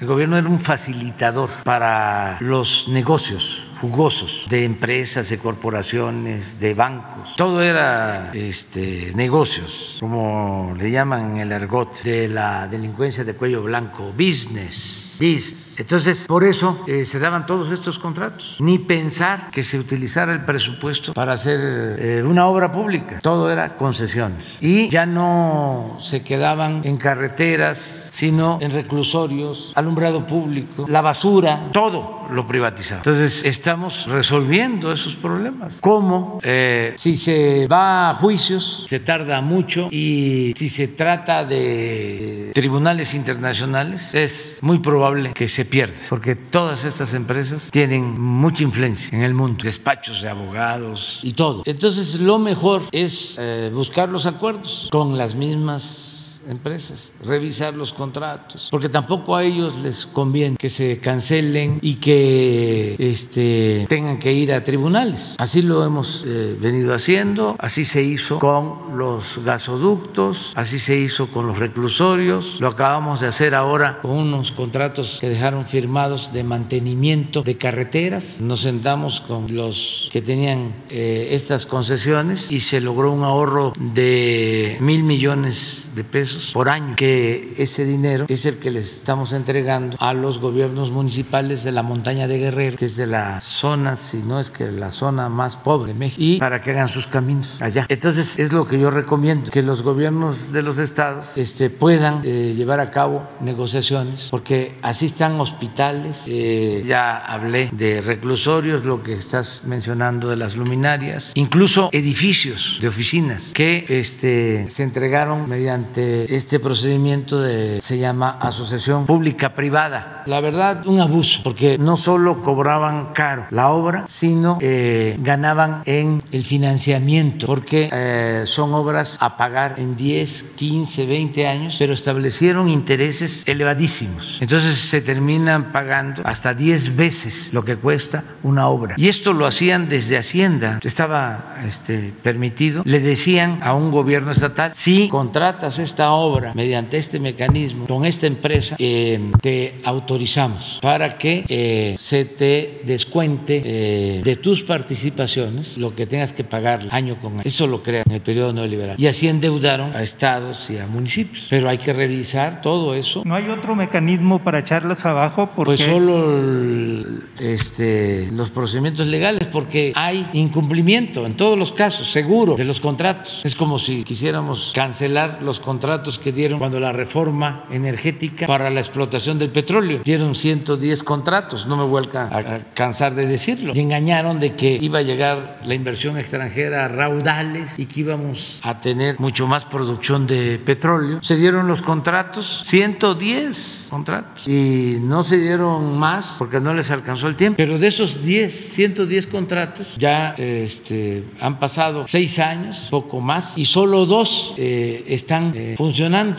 El gobierno era un facilitador para los negocios jugosos de empresas, de corporaciones, de bancos. Todo era este, negocios, como le llaman en el argot de la delincuencia de cuello blanco, business. Entonces, por eso eh, se daban todos estos contratos. Ni pensar que se utilizara el presupuesto para hacer eh, una obra pública. Todo era concesiones. Y ya no se quedaban en carreteras, sino en reclusorios, alumbrado público, la basura, todo lo privatizado. Entonces, estamos resolviendo esos problemas. ¿Cómo? Eh, si se va a juicios, se tarda mucho y si se trata de tribunales internacionales, es muy probable que se pierda, porque todas estas empresas tienen mucha influencia en el mundo, despachos de abogados y todo. Entonces, lo mejor es eh, buscar los acuerdos con las mismas empresas, revisar los contratos, porque tampoco a ellos les conviene que se cancelen y que este, tengan que ir a tribunales. Así lo hemos eh, venido haciendo, así se hizo con los gasoductos, así se hizo con los reclusorios, lo acabamos de hacer ahora con unos contratos que dejaron firmados de mantenimiento de carreteras. Nos sentamos con los que tenían eh, estas concesiones y se logró un ahorro de mil millones de pesos por año, que ese dinero es el que les estamos entregando a los gobiernos municipales de la montaña de Guerrero, que es de la zona, si no es que la zona más pobre de México, y para que hagan sus caminos allá. Entonces es lo que yo recomiendo, que los gobiernos de los estados este, puedan eh, llevar a cabo negociaciones, porque así están hospitales, eh, ya hablé de reclusorios, lo que estás mencionando de las luminarias, incluso edificios de oficinas que este, se entregaron mediante este procedimiento de, se llama asociación pública privada. La verdad, un abuso, porque no solo cobraban caro la obra, sino eh, ganaban en el financiamiento, porque eh, son obras a pagar en 10, 15, 20 años, pero establecieron intereses elevadísimos. Entonces se terminan pagando hasta 10 veces lo que cuesta una obra. Y esto lo hacían desde Hacienda, estaba este, permitido. Le decían a un gobierno estatal, si contratas esta obra, obra mediante este mecanismo con esta empresa, eh, te autorizamos para que eh, se te descuente eh, de tus participaciones lo que tengas que pagar año con año. Eso lo crean en el periodo neoliberal. Y así endeudaron a estados y a municipios. Pero hay que revisar todo eso. ¿No hay otro mecanismo para echarlos abajo? Porque... Pues solo este, los procedimientos legales, porque hay incumplimiento en todos los casos, seguro, de los contratos. Es como si quisiéramos cancelar los contratos que dieron cuando la reforma energética para la explotación del petróleo. Dieron 110 contratos, no me vuelca a cansar de decirlo. Y engañaron de que iba a llegar la inversión extranjera a raudales y que íbamos a tener mucho más producción de petróleo. Se dieron los contratos, 110 contratos, y no se dieron más porque no les alcanzó el tiempo. Pero de esos 10, 110 contratos, ya este, han pasado seis años, poco más, y solo dos eh, están eh.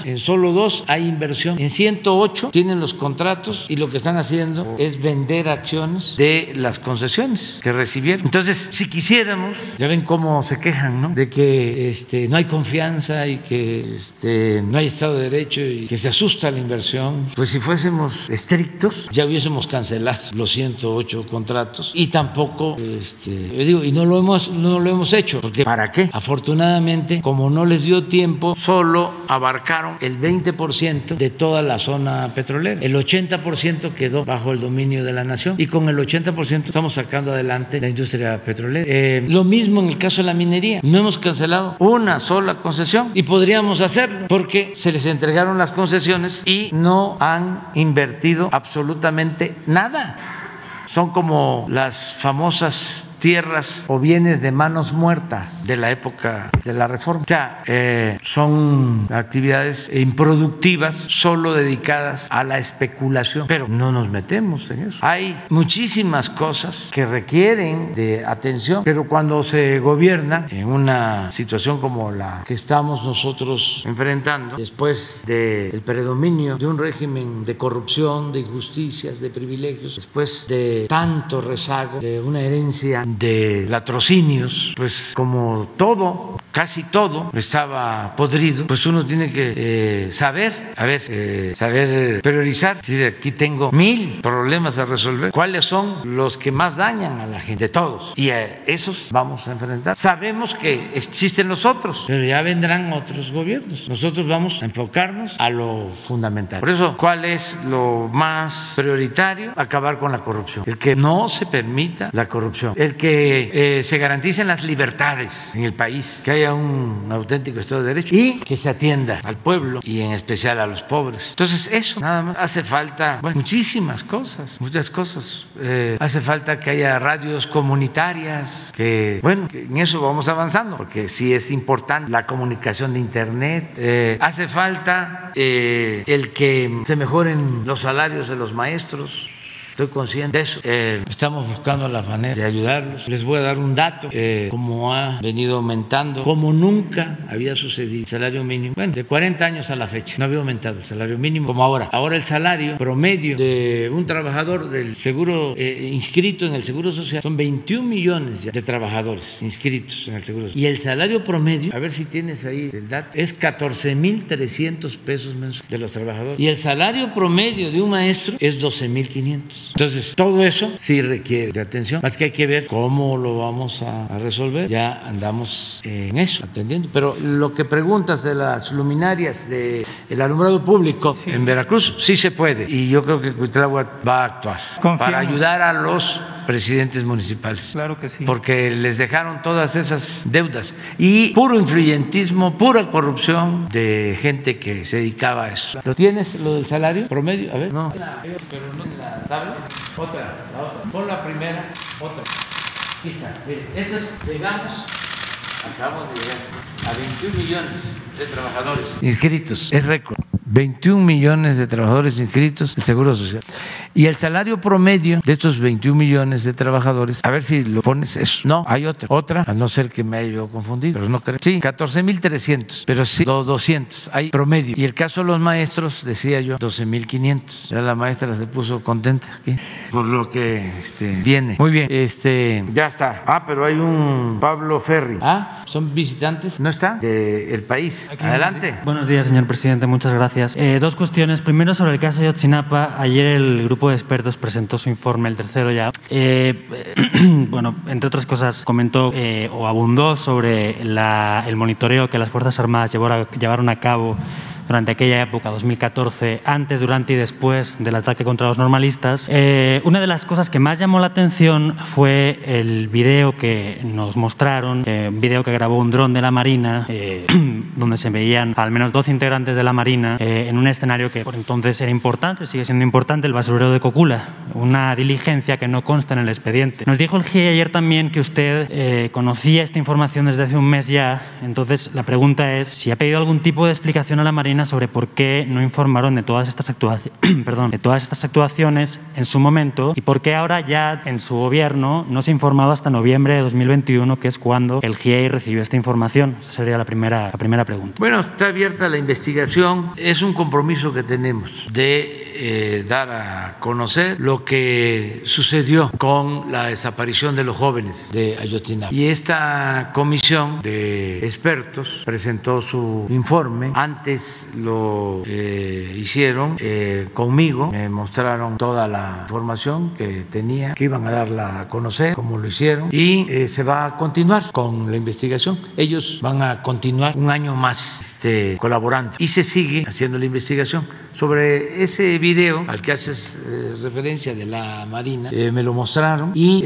En solo dos hay inversión. En 108 tienen los contratos y lo que están haciendo es vender acciones de las concesiones que recibieron. Entonces, si quisiéramos, ya ven cómo se quejan, ¿no? De que este, no hay confianza y que este, no hay Estado de Derecho y que se asusta la inversión. Pues si fuésemos estrictos, ya hubiésemos cancelado los 108 contratos y tampoco, este, yo digo, y no lo hemos, no lo hemos hecho, porque ¿para qué? Afortunadamente, como no les dio tiempo, solo abarcaron el 20% de toda la zona petrolera. El 80% quedó bajo el dominio de la nación y con el 80% estamos sacando adelante la industria petrolera. Eh, lo mismo en el caso de la minería. No hemos cancelado una sola concesión y podríamos hacerlo porque se les entregaron las concesiones y no han invertido absolutamente nada. Son como las famosas tierras o bienes de manos muertas de la época de la reforma. O sea, eh, son actividades improductivas solo dedicadas a la especulación, pero no nos metemos en eso. Hay muchísimas cosas que requieren de atención, pero cuando se gobierna en una situación como la que estamos nosotros enfrentando, después del predominio de un régimen de corrupción, de injusticias, de privilegios, después de tanto rezago, de una herencia de latrocinios, pues como todo, casi todo estaba podrido, pues uno tiene que eh, saber, a ver, eh, saber priorizar. aquí tengo mil problemas a resolver. ¿Cuáles son los que más dañan a la gente? Todos. Y a esos vamos a enfrentar. Sabemos que existen los otros, pero ya vendrán otros gobiernos. Nosotros vamos a enfocarnos a lo fundamental. Por eso, ¿cuál es lo más prioritario? Acabar con la corrupción. El que no se permita la corrupción. El que eh, se garanticen las libertades en el país, que haya un auténtico Estado de Derecho y que se atienda al pueblo y en especial a los pobres. Entonces eso nada más hace falta muchísimas cosas, muchas cosas. Eh, hace falta que haya radios comunitarias, que bueno, en eso vamos avanzando, porque sí es importante la comunicación de Internet. Eh, hace falta el que se mejoren los salarios de los maestros Estoy consciente de eso. Eh, estamos buscando la manera de ayudarlos. Les voy a dar un dato, eh, como ha venido aumentando, como nunca había sucedido el salario mínimo. Bueno, de 40 años a la fecha, no había aumentado el salario mínimo como ahora. Ahora el salario promedio de un trabajador del seguro eh, inscrito en el Seguro Social son 21 millones ya de trabajadores inscritos en el Seguro Social. Y el salario promedio, a ver si tienes ahí el dato, es 14.300 pesos mensuales de los trabajadores. Y el salario promedio de un maestro es 12.500. Entonces, todo eso sí requiere de atención, más que hay que ver cómo lo vamos a, resolver. Ya andamos en eso, atendiendo. Pero lo que preguntas de las luminarias del el alumbrado público en Veracruz, sí se puede. Y yo creo que Cuitláhuac va a actuar para ayudar a los presidentes municipales. Claro que sí. Porque les dejaron todas esas deudas. Y puro influyentismo, pura corrupción de gente que se dedicaba a eso. ¿Lo tienes, lo del salario promedio? A ver. No. Pero no la tabla. Otra, la otra. Pon la primera, otra. Está. Mire, esto es, llegamos, acabamos de llegar a 21 millones de trabajadores inscritos. Es récord. 21 millones de trabajadores inscritos en Seguro Social. Y el salario promedio de estos 21 millones de trabajadores, a ver si lo pones, eso. no, hay otra, otra, a no ser que me haya yo confundido, pero no creo. Sí, 14.300, pero sí, 200, hay promedio. Y el caso de los maestros, decía yo, 12.500. Ya la maestra se puso contenta aquí por lo que este, viene. Muy bien, este, ya está. Ah, pero hay un Pablo Ferri. Ah, son visitantes, no está del país. Adelante. Buenos días, señor presidente. Muchas gracias. Eh, dos cuestiones. Primero, sobre el caso de Yotzinapa. Ayer el grupo de expertos presentó su informe, el tercero ya. Eh, bueno, entre otras cosas, comentó eh, o abundó sobre la, el monitoreo que las Fuerzas Armadas llevaron a cabo durante aquella época, 2014, antes, durante y después del ataque contra los normalistas, eh, una de las cosas que más llamó la atención fue el video que nos mostraron, eh, un video que grabó un dron de la Marina, eh, donde se veían al menos 12 integrantes de la Marina en un escenario que por entonces era importante, sigue siendo importante, el basurero de Cocula, una diligencia que no consta en el expediente. Nos dijo el GIE ayer también que usted conocía esta información desde hace un mes ya, entonces la pregunta es si ha pedido algún tipo de explicación a la Marina sobre por qué no informaron de todas estas, perdón, de todas estas actuaciones en su momento y por qué ahora ya en su gobierno no se ha informado hasta noviembre de 2021, que es cuando el GIEI recibió esta información. Esa sería la primera, la primera pregunta. Bueno, está abierta la investigación. Es un compromiso que tenemos de eh, dar a conocer lo que sucedió con la desaparición de los jóvenes de Ayotzinapa. Y esta comisión de expertos presentó su informe. Antes lo eh, hicieron eh, conmigo, me mostraron toda la información que tenía, que iban a darla a conocer, como lo hicieron, y eh, se va a continuar con la investigación. Ellos van a continuar un año más este, colaborando y se sigue haciendo la investigación. Sobre ese video al que haces referencia de la Marina, me lo mostraron y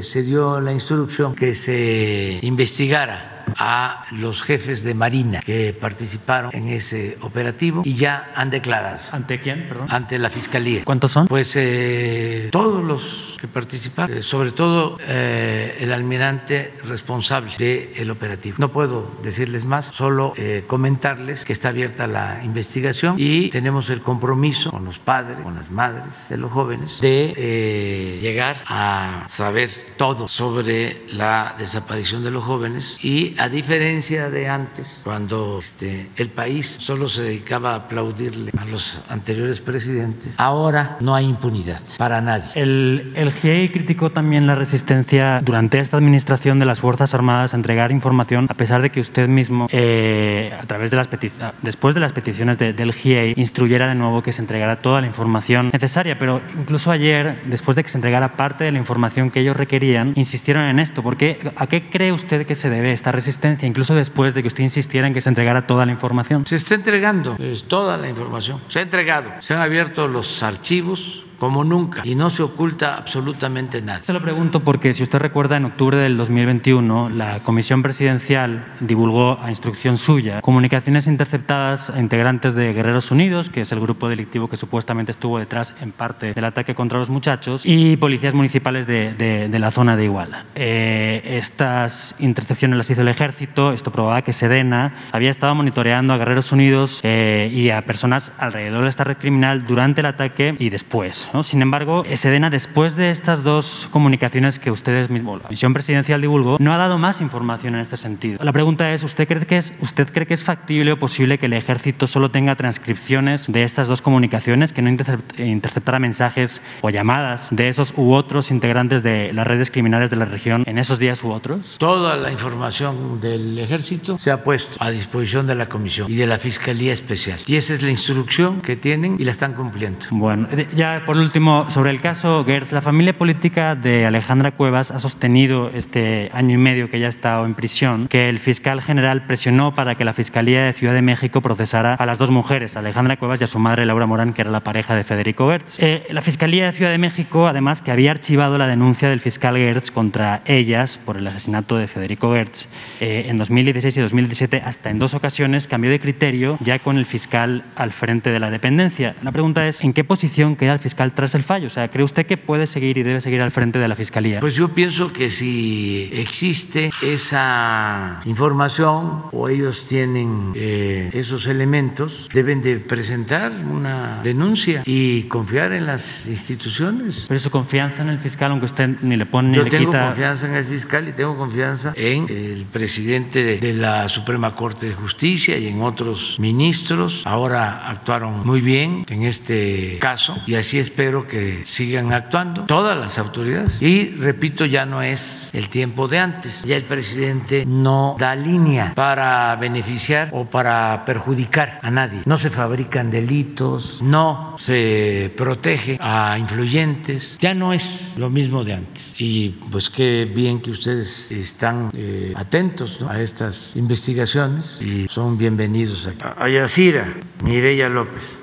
se dio la instrucción que se investigara a los jefes de Marina que participaron en ese operativo y ya han declarado. ¿Ante quién? Perdón. Ante la Fiscalía. ¿Cuántos son? Pues eh, todos los que participaron, eh, sobre todo eh, el almirante responsable del operativo. No puedo decirles más, solo comentarles que está abierta la investigación y tenemos el compromiso con los padres, con las madres de los jóvenes de llegar a saber todo sobre la desaparición de los jóvenes y a diferencia de antes, cuando este, el país solo se dedicaba a aplaudirle a los anteriores presidentes, ahora no hay impunidad para nadie. GIEI criticó también la resistencia durante esta administración de las Fuerzas Armadas a entregar información, a pesar de que usted mismo, eh, a través de las después de las peticiones del GIEI, instruyera de nuevo que se entregara toda la información necesaria. Pero incluso ayer, después de que se entregara parte de la información que ellos requerían, insistieron en esto. Porque, ¿A qué cree usted que se debe esta resistencia? incluso después de que usted insistiera en que se entregara toda la información? Se está entregando toda la información. Se ha entregado. Se han abierto los archivos como nunca y no se oculta absolutamente nada. Se lo pregunto porque si usted recuerda en octubre del 2021 la Comisión Presidencial divulgó a instrucción suya comunicaciones interceptadas a integrantes de Guerreros Unidos, que es el grupo delictivo que supuestamente estuvo detrás en parte del ataque contra los muchachos, y policías municipales de, de, la zona de Iguala. Eh, estas intercepciones las hizo el ejército, esto probaba que Sedena había estado monitoreando a Guerreros Unidos eh, y a personas alrededor de esta red criminal durante el ataque y después. Sin embargo, Sedena, después de estas dos comunicaciones que ustedes mismos, la misión presidencial divulgó, no ha dado más información en este sentido. La pregunta es, ¿usted cree que es, usted cree que es factible o posible que el ejército solo tenga transcripciones de estas dos comunicaciones, que no interceptara mensajes o llamadas de esos u otros integrantes de las redes criminales de la región en esos días u otros? Toda la información del ejército se ha puesto a disposición de la comisión y de la Fiscalía Especial. Y esa es la instrucción que tienen y la están cumpliendo. Bueno, ya por último, sobre el caso Gertz, la familia política de Alejandra Cuevas ha sostenido este año y medio que ya ha estado en prisión que el fiscal general presionó para que la Fiscalía de Ciudad de México procesara a las dos mujeres, Alejandra Cuevas y a su madre Laura Morán, que era la pareja de Federico Gertz. Eh, la Fiscalía de Ciudad de México, además, que había archivado la denuncia del fiscal Gertz contra ellas por el asesinato de Federico Gertz eh, en 2016 y 2017, hasta en dos ocasiones cambió de criterio ya con el fiscal al frente de la dependencia. La pregunta es, ¿en qué posición queda el fiscal tras el fallo? O sea, ¿cree usted que puede seguir y debe seguir al frente de la Fiscalía? Pues yo pienso que si existe esa información o ellos tienen eh, esos elementos, deben de presentar una denuncia y confiar en las instituciones. Pero su confianza en el fiscal, aunque usted ni le pone ni yo le quita... Yo tengo confianza en el fiscal y tengo confianza en el presidente de, de la Suprema Corte de Justicia y en otros ministros. Ahora actuaron muy bien en este caso y así es espero que sigan actuando todas las autoridades. Y repito, ya no es el tiempo de antes. Ya el presidente no da línea para beneficiar o para perjudicar a nadie. No se fabrican delitos, no se protege a influyentes. Ya no es lo mismo de antes. Y pues qué bien que ustedes están eh, atentos a estas investigaciones y son bienvenidos aquí. A Mireya López.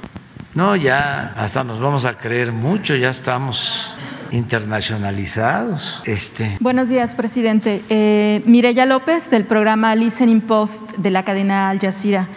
No, ya hasta nos vamos a creer mucho, ya estamos internacionalizados. Este. Buenos días, presidente. Eh, Mireya López, del programa Listening Post de la cadena Al Jazeera.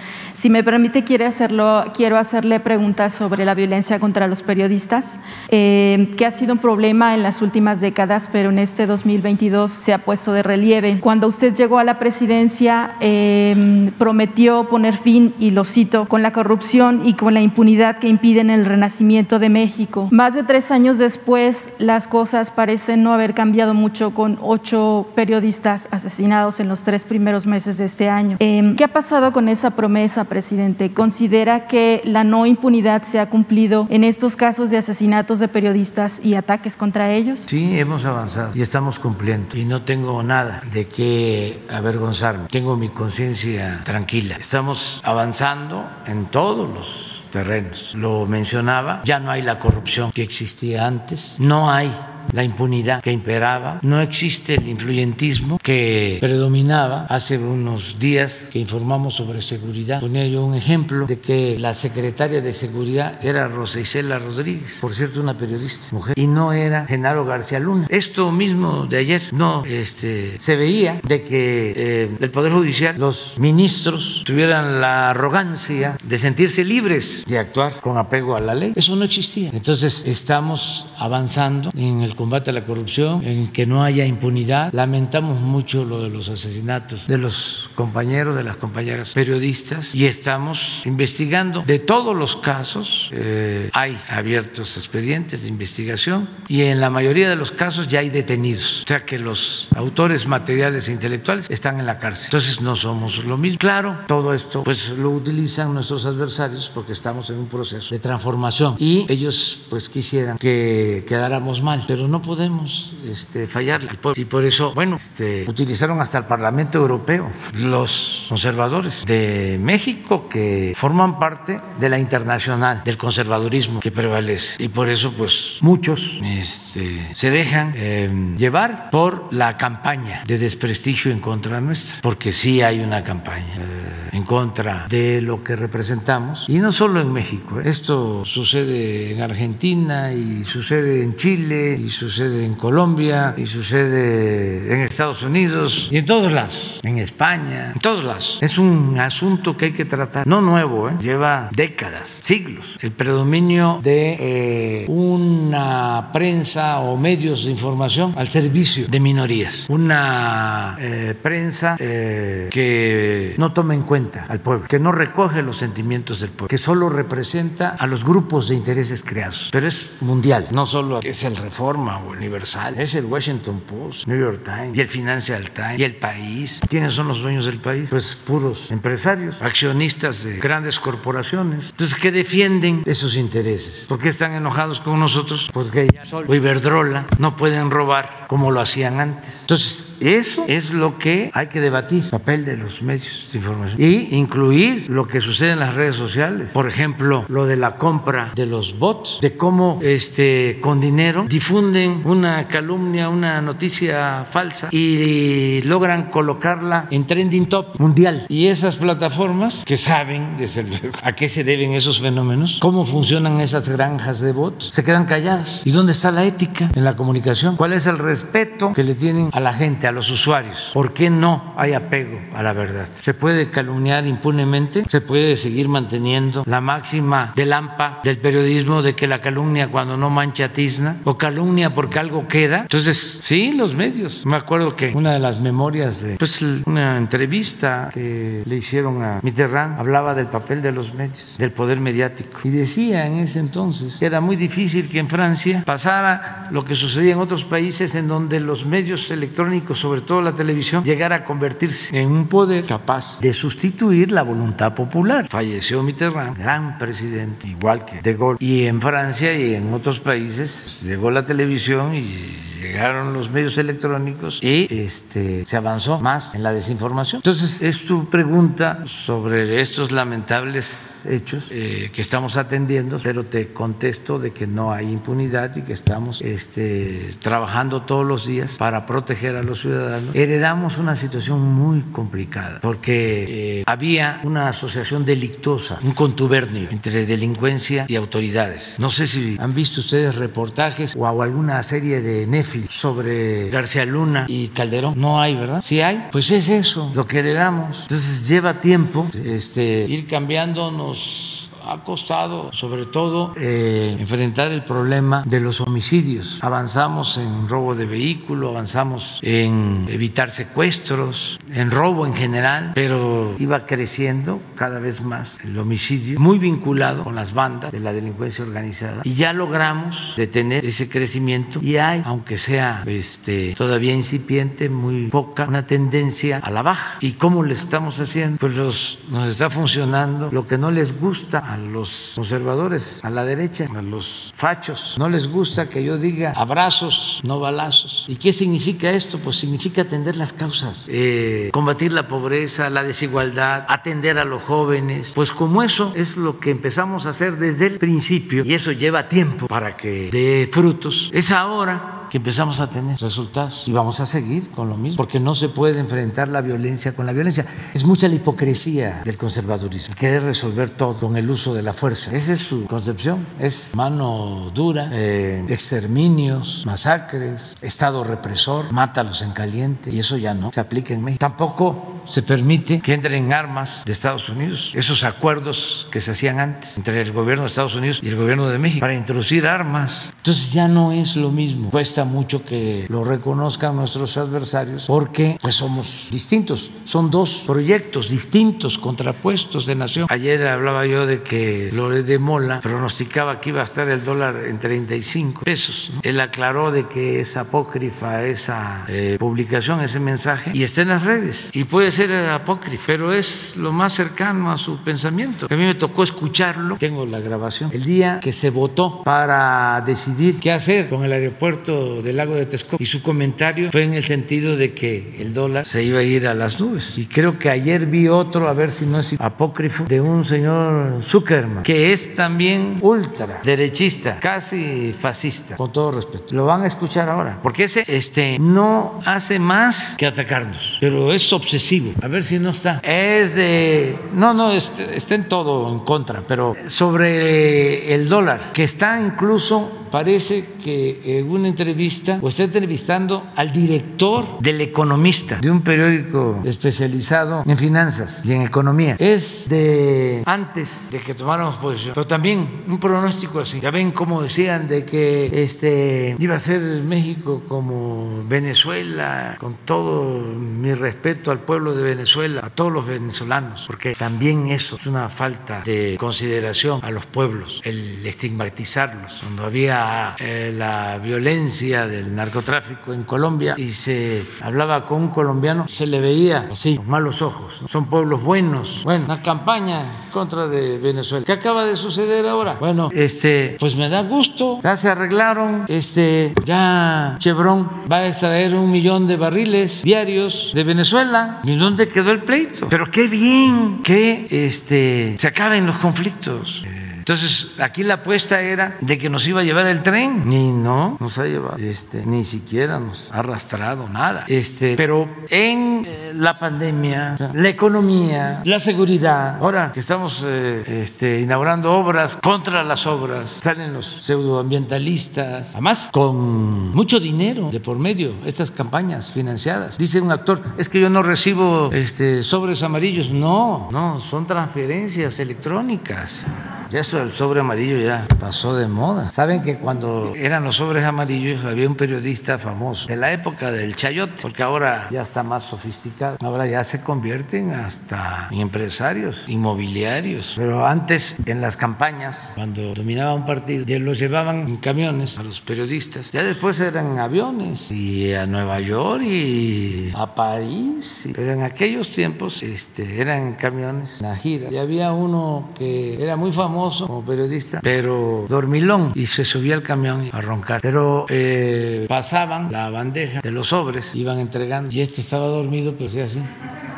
Si me permite, quiero, hacerlo, quiero hacerle preguntas sobre la violencia contra los periodistas, eh, que ha sido un problema en las últimas décadas, pero en este 2022 se ha puesto de relieve. Cuando usted llegó a la presidencia, eh, prometió poner fin, y lo cito, con la corrupción y con la impunidad que impiden el renacimiento de México. Más de tres años después, las cosas parecen no haber cambiado mucho con ocho periodistas asesinados en los tres primeros meses de este año. Eh, ¿Qué ha pasado con esa promesa? Presidente, ¿considera que la no impunidad se ha cumplido en estos casos de asesinatos de periodistas y ataques contra ellos? Sí, hemos avanzado y estamos cumpliendo y no tengo nada de qué avergonzarme. Tengo mi conciencia tranquila. Estamos avanzando en todos los terrenos. Lo mencionaba, ya no hay la corrupción que existía antes, no hay la impunidad que imperaba, no existe el influyentismo que predominaba. Hace unos días que informamos sobre seguridad, ponía yo un ejemplo de que la secretaria de seguridad era Rosa Isela Rodríguez, por cierto, una periodista, mujer, y no era Genaro García Luna. Esto mismo de ayer, no, este, se veía de que eh, el Poder Judicial, los ministros tuvieran la arrogancia de sentirse libres de actuar con apego a la ley. Eso no existía. Entonces, estamos avanzando en el combate a la corrupción, en que no haya impunidad. Lamentamos mucho lo de los asesinatos de los compañeros, de las compañeras periodistas y estamos investigando de todos los casos. Eh, hay abiertos expedientes de investigación y en la mayoría de los casos ya hay detenidos. O sea que los autores materiales e intelectuales están en la cárcel. Entonces no somos lo mismo. Claro, todo esto pues lo utilizan nuestros adversarios porque estamos en un proceso de transformación y ellos pues quisieran que quedáramos mal, pero no podemos este, fallarle al pueblo. Y por eso, bueno, este, utilizaron hasta el Parlamento Europeo los conservadores de México que forman parte de la internacional del conservadurismo que prevalece. Y por eso, pues, muchos este, se dejan em, llevar por la campaña de desprestigio en contra nuestra, porque sí hay una campaña eh, en contra de lo que representamos. Y no solo en México, ¿eh? esto sucede en Argentina y sucede en Chile sucede en Colombia y sucede en Estados Unidos y en todos lados, en España, en todos lados. Es un asunto que hay que tratar, no nuevo, ¿eh? lleva décadas, siglos. El predominio de eh, una prensa o medios de información al servicio de minorías, una eh, prensa que no toma en cuenta al pueblo, que no recoge los sentimientos del pueblo, que solo representa a los grupos de intereses creados, pero es mundial, no solo es el Reforma Universal, es el Washington Post, New York Times y el Financial Times y el País. ¿Quiénes son los dueños del país? Pues puros empresarios, accionistas de grandes corporaciones. Entonces, ¿qué defienden esos intereses? ¿Por qué están enojados con nosotros? Porque ya Sol o Iberdrola no pueden robar como lo hacían antes. Entonces, eso es lo que hay que debatir, papel de los medios de información. Y incluir lo que sucede en las redes sociales. Por ejemplo, lo de la compra de los bots, de cómo este, con dinero difunden una calumnia, una noticia falsa y logran colocarla en trending top mundial. Y esas plataformas que saben, desde luego, a qué se deben esos fenómenos, cómo funcionan esas granjas de bots, se quedan calladas. ¿Y dónde está la ética en la comunicación? ¿Cuál es el respeto que le tienen a la gente, a los usuarios? ¿Por qué no hay apego a la verdad? ¿Se puede calumniar impunemente? ¿Se puede seguir manteniendo la máxima del AMPA del periodismo de que la calumnia cuando no mancha tizna o calumnia porque algo queda? Entonces, sí, los medios. Me acuerdo que una de las memorias de pues, una entrevista que le hicieron a Mitterrand hablaba del papel de los medios, del poder mediático. Y decía en ese entonces que era muy difícil que en Francia pasara lo que sucedía en otros países en donde los medios electrónicos sobre todo la televisión, llegara a convertirse en un poder capaz de sustituir la voluntad popular. Falleció Mitterrand, gran presidente, igual que De Gaulle. Y en Francia y en otros países llegó la televisión y llegaron los medios electrónicos y este, se avanzó más en la desinformación. Entonces, es tu pregunta sobre estos lamentables hechos eh, que estamos atendiendo, pero te contesto de que no hay impunidad y que estamos este, trabajando todos los días para proteger a los ciudadanos. Heredamos una situación muy complicada porque eh, había una asociación delictuosa, un contubernio entre delincuencia y autoridades. No sé si han visto ustedes reportajes o alguna serie de Sobre García Luna y Calderón. No hay, ¿verdad? Si hay, pues es eso, lo que heredamos. Entonces lleva tiempo este, ir cambiándonos ha costado sobre todo eh, enfrentar el problema de los homicidios. Avanzamos en robo de vehículo, avanzamos en evitar secuestros, en robo en general, pero iba creciendo cada vez más el homicidio, muy vinculado con las bandas de la delincuencia organizada. Y ya logramos detener ese crecimiento y hay, aunque sea este, todavía incipiente, muy poca, una tendencia a la baja. ¿Y cómo le estamos haciendo? Pues los, nos está funcionando lo que no les gusta a los conservadores, a la derecha, a los fachos. No les gusta que yo diga abrazos, no balazos. ¿Y qué significa esto? Pues significa atender las causas, eh, combatir la pobreza, la desigualdad, atender a los jóvenes. Pues como eso es lo que empezamos a hacer desde el principio y eso lleva tiempo para que dé frutos, es ahora que empezamos a tener resultados y vamos a seguir con lo mismo, porque no se puede enfrentar la violencia con la violencia. Es mucha la hipocresía del conservadurismo, querer resolver todo con el uso de la fuerza. Esa es su concepción, es mano dura, eh, exterminios, masacres, Estado represor, mátalos en caliente y eso ya no se aplica en México. Tampoco se permite que entren armas de Estados Unidos, esos acuerdos que se hacían antes entre el gobierno de Estados Unidos y el gobierno de México para introducir armas. Entonces ya no es lo mismo. Cuesta mucho que lo reconozcan nuestros adversarios porque pues somos distintos. Son dos proyectos distintos, contrapuestos de nación. Ayer hablaba yo de que Lore de Mola pronosticaba que iba a estar el dólar en 35 pesos. Él aclaró de que es apócrifa esa eh, publicación, ese mensaje, y está en las redes. Y puede ser apócrifa, pero es lo más cercano a su pensamiento. A mí me tocó escucharlo, tengo la grabación, el día que se votó para decidir qué hacer con el aeropuerto del lago de Texcoco y su comentario fue en el sentido de que el dólar se iba a ir a las nubes. Y creo que ayer vi otro, a ver si no es apócrifo, de un señor Zuckerman, que es también ultra derechista, casi fascista, con todo respeto. Lo van a escuchar ahora, porque ese este, no hace más que atacarnos, pero es obsesivo. A ver si no está. Es de... No, no, este, está en todo en contra, pero sobre el dólar, que está incluso parece que en una entrevista o está entrevistando al director del Economista, de un periódico especializado en finanzas y en economía. Es de antes de que tomáramos posición, pero también un pronóstico así. Ya ven cómo decían de que este iba a ser México como Venezuela, con todo mi respeto al pueblo de Venezuela, a todos los venezolanos, porque también eso es una falta de consideración a los pueblos, el estigmatizarlos. Cuando había eh, la, violencia del narcotráfico en Colombia y se hablaba con un colombiano, se le veía así, con malos ojos. Son pueblos buenos. Bueno, una campaña contra de Venezuela. ¿Qué acaba de suceder ahora? Bueno, este, pues me da gusto. Ya se arreglaron. Este, ya Chevron va a extraer un millón de barriles diarios de Venezuela. ¿Y dónde quedó el pleito? Pero qué bien que este, se acaben los conflictos. Entonces, aquí la apuesta era de que nos iba a llevar el tren. Ni no, nos ha llevado. Este, ni siquiera nos ha arrastrado nada. Este, pero en eh, la pandemia, la economía, la seguridad, ahora que estamos eh, este, inaugurando obras contra las obras, salen los pseudoambientalistas, además con mucho dinero de por medio, estas campañas financiadas. Dice un actor, es que yo no recibo este, sobres amarillos. No, no, son transferencias electrónicas Ya eso del sobre amarillo ya pasó de moda. Saben que cuando eran los sobres amarillos había un periodista famoso de la época del chayote, porque ahora ya está más sofisticado. Ahora ya se convierten hasta en empresarios inmobiliarios. Pero antes en las campañas, cuando dominaba un partido, ya los llevaban en camiones a los periodistas. Ya después eran aviones y a Nueva York y a París. Pero en aquellos tiempos este, eran camiones, la gira. Y había uno que era muy famoso como periodista, pero dormilón y se subía al camión a roncar. Pero eh, pasaban la bandeja de los sobres, iban entregando y este estaba dormido, hacía así.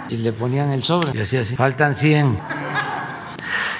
Y le ponían el sobre y hacía así. Faltan 100.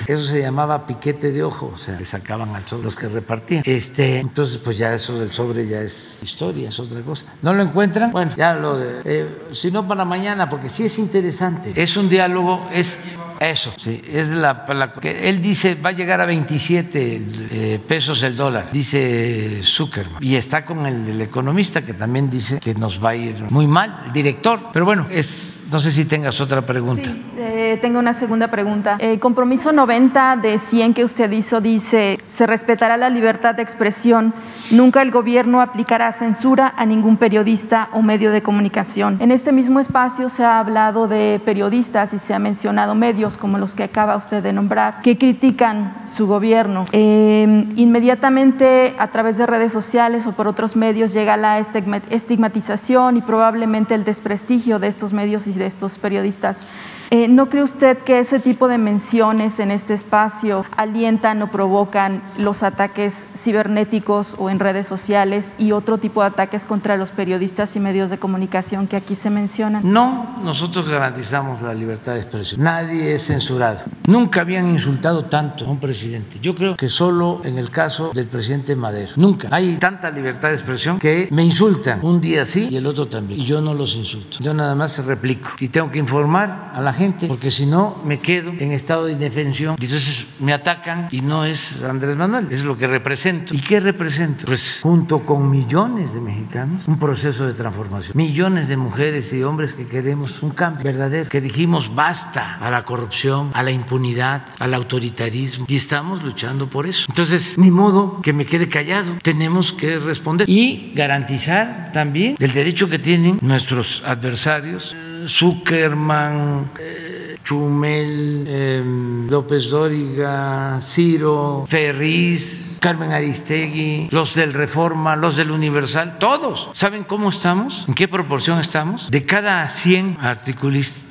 Eso se llamaba piquete de ojo, o sea, le sacaban al sobre los que repartían. Este, entonces, pues ya eso del sobre ya es historia, es otra cosa. ¿No lo encuentran? Bueno, ya lo de. Eh, si no, para mañana, porque sí es interesante. Es un diálogo, es eso, sí, es la, que él dice va a llegar a 27 eh, pesos el dólar, dice Zuckerman. Y está con el, el, economista que también dice que nos va a ir muy mal, el director. Pero bueno, es no sé si tengas otra pregunta. Sí, eh, tengo una segunda pregunta. El compromiso 90 de 100 que usted hizo dice, se respetará la libertad de expresión, nunca el gobierno aplicará censura a ningún periodista o medio de comunicación. En este mismo espacio se ha hablado de periodistas y se ha mencionado medios como los que acaba usted de nombrar, que critican su gobierno. Eh, inmediatamente a través de redes sociales o por otros medios llega la estigmatización y probablemente el desprestigio de estos medios y de estos periodistas. Eh, ¿No cree usted que ese tipo de menciones en este espacio alientan o provocan los ataques cibernéticos o en redes sociales y otro tipo de ataques contra los periodistas y medios de comunicación que aquí se mencionan? No, nosotros garantizamos la libertad de expresión. Nadie es censurado. Nunca habían insultado tanto a un presidente. Yo creo que solo en el caso del presidente Madero. Nunca. Hay tanta libertad de expresión que me insultan un día sí y el otro también. Y yo no los insulto. Yo nada más replico. Y tengo que informar a la gente, porque si no me quedo en estado de indefensión. Y entonces me atacan y no es Andrés Manuel, es lo que represento. ¿Y qué represento? Pues junto con millones de mexicanos, un proceso de transformación. Millones de mujeres y hombres que queremos un cambio verdadero, que dijimos basta a la corrupción, a la impunidad, al autoritarismo. Y estamos luchando por eso. Entonces, ni modo que me quede callado. Tenemos que responder y garantizar también el derecho que tienen nuestros adversarios Zuckerman, eh, Chumel, em, López Dóriga, Ciro, Ferriz, Carmen Aristegui, los del Reforma, los del Universal, todos. ¿Saben cómo estamos? ¿En qué proporción estamos? De cada 100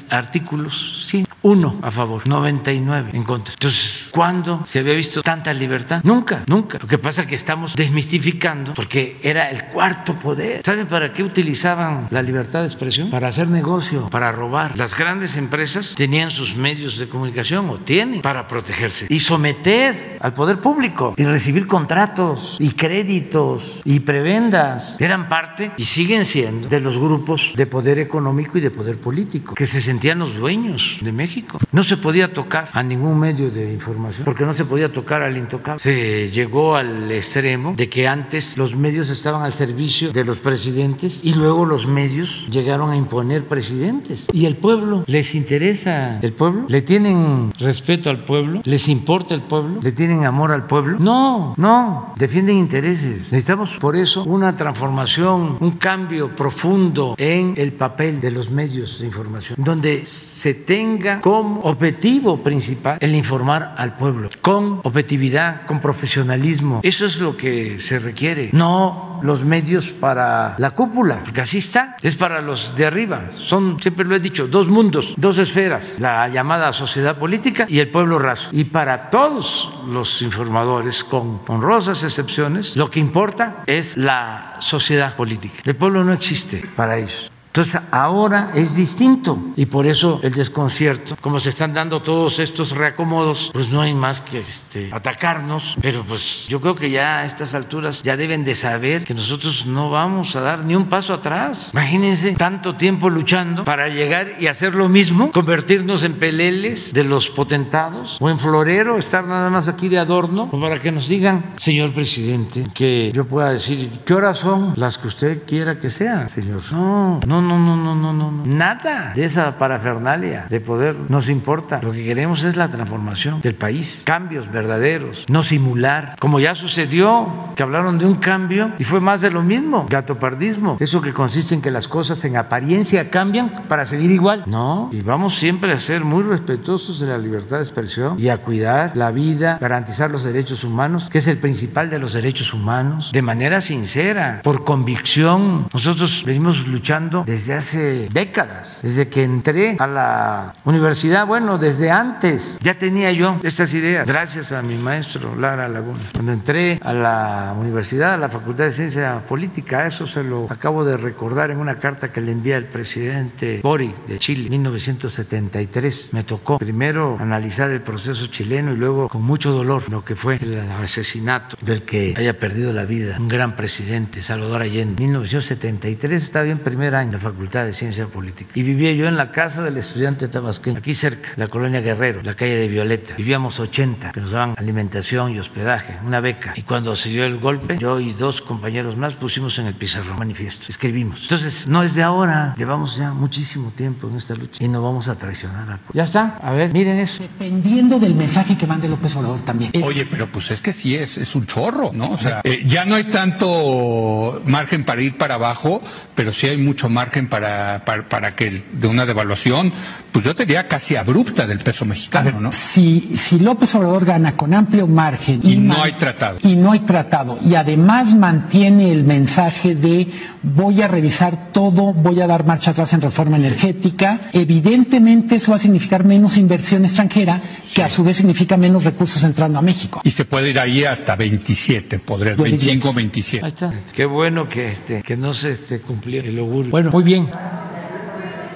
artículos, sí, uno a favor, 99 en contra. Entonces, ¿cuándo se había visto tanta libertad? Nunca, nunca. Lo que pasa es que estamos desmistificando porque era el cuarto poder. ¿Saben para qué utilizaban la libertad de expresión? Para hacer negocio, para robar. Las grandes empresas tenían sus medios de comunicación o tienen para protegerse y someter al poder público y recibir contratos y créditos y prebendas. Eran parte y siguen siendo de los grupos de poder económico y de poder político que se sentían los dueños de México. No se podía tocar a ningún medio de información porque no se podía tocar al intocable. Se llegó al extremo de que antes los medios estaban al servicio de los presidentes y luego los medios llegaron a imponer presidentes. Y el pueblo les interesa el pueblo, le tienen respeto al pueblo, les importa el pueblo, le tienen amor al pueblo. No, no, defienden intereses. Necesitamos por eso una transformación, un cambio profundo en el papel de los medios de información, donde se tenga como objetivo principal el informar al pueblo, con objetividad, con profesionalismo. Eso es lo que se requiere, no los medios para la cúpula, porque así está, es para los de arriba. Son, siempre lo he dicho, dos mundos, dos esferas, la llamada sociedad política y el pueblo raso. Y para todos los informadores, con honrosas excepciones, lo que importa es la sociedad política. El pueblo no existe para ellos. Entonces ahora es distinto y por eso el desconcierto, como se están dando todos estos reacomodos, pues no hay más que este, atacarnos, pero pues yo creo que ya a estas alturas ya deben de saber que nosotros no vamos a dar ni un paso atrás. Imagínense tanto tiempo luchando para llegar y hacer lo mismo, convertirnos en peleles de los potentados o en florero, estar nada más aquí de adorno, o para que nos digan, señor presidente, que yo pueda decir, ¿qué horas son las que usted quiera que sean, señor? No, no no, no, no, no, no. Nada de esa parafernalia de poder nos importa. Lo que queremos es la transformación del país, cambios verdaderos, no simular, como ya sucedió, que hablaron de un cambio y fue más de lo mismo, gatopardismo, eso que consiste en que las cosas en apariencia cambian para seguir igual. No, y vamos siempre a ser muy respetuosos de la libertad de expresión y a cuidar la vida, garantizar los derechos humanos, que es el principal de los derechos humanos, de manera sincera, por convicción. Nosotros venimos luchando desde hace décadas, desde que entré a la universidad, bueno, desde antes ya tenía yo estas ideas, gracias a mi maestro Lara Laguna. Cuando entré a la universidad, a la Facultad de Ciencia Política, eso se lo acabo de recordar en una carta que le envía el presidente Boric de Chile, en 1973. Me tocó primero analizar el proceso chileno y luego con mucho dolor lo que fue el asesinato del que haya perdido la vida un gran presidente, Salvador Allende. 1973 estaba en primer año Facultad de Ciencia Política y vivía yo en la casa del estudiante tabasqueño, aquí cerca, la colonia Guerrero, la calle de Violeta. Vivíamos 80 que nos daban alimentación y hospedaje, una beca. Y cuando se dio el golpe, yo y dos compañeros más pusimos en el pizarrón manifiesto, escribimos. Entonces, no es de ahora, llevamos ya muchísimo tiempo en esta lucha y no vamos a traicionar al pueblo. Ya está, a ver, miren eso. Dependiendo del mensaje que mande López Obrador también. Oye, pero pues es que sí es, es un chorro, ¿no? O sea, eh, ya no hay tanto margen para ir para abajo, pero sí hay mucho margen para, para, para que de una devaluación, pues yo te diría casi abrupta del peso mexicano, ¿no? Si, si López Obrador gana con amplio margen Y no hay tratado. y no hay tratado y además mantiene el mensaje de voy a revisar todo, voy a dar marcha atrás en reforma energética, evidentemente eso va a significar menos inversión extranjera, que a su vez significa menos recursos entrando a México. Y se puede ir ahí hasta 27, podrías, Yo diría 25, que sí. 27. Ahí está. Qué bueno que, este, que no se, se cumplió el augurio. Bueno, muy bien.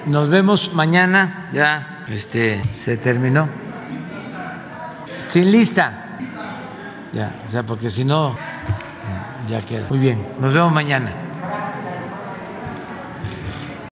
Nos vemos mañana. Ya este, se terminó. Sin lista. Ya, o sea, porque si no, ya queda. Muy bien. Nos vemos mañana.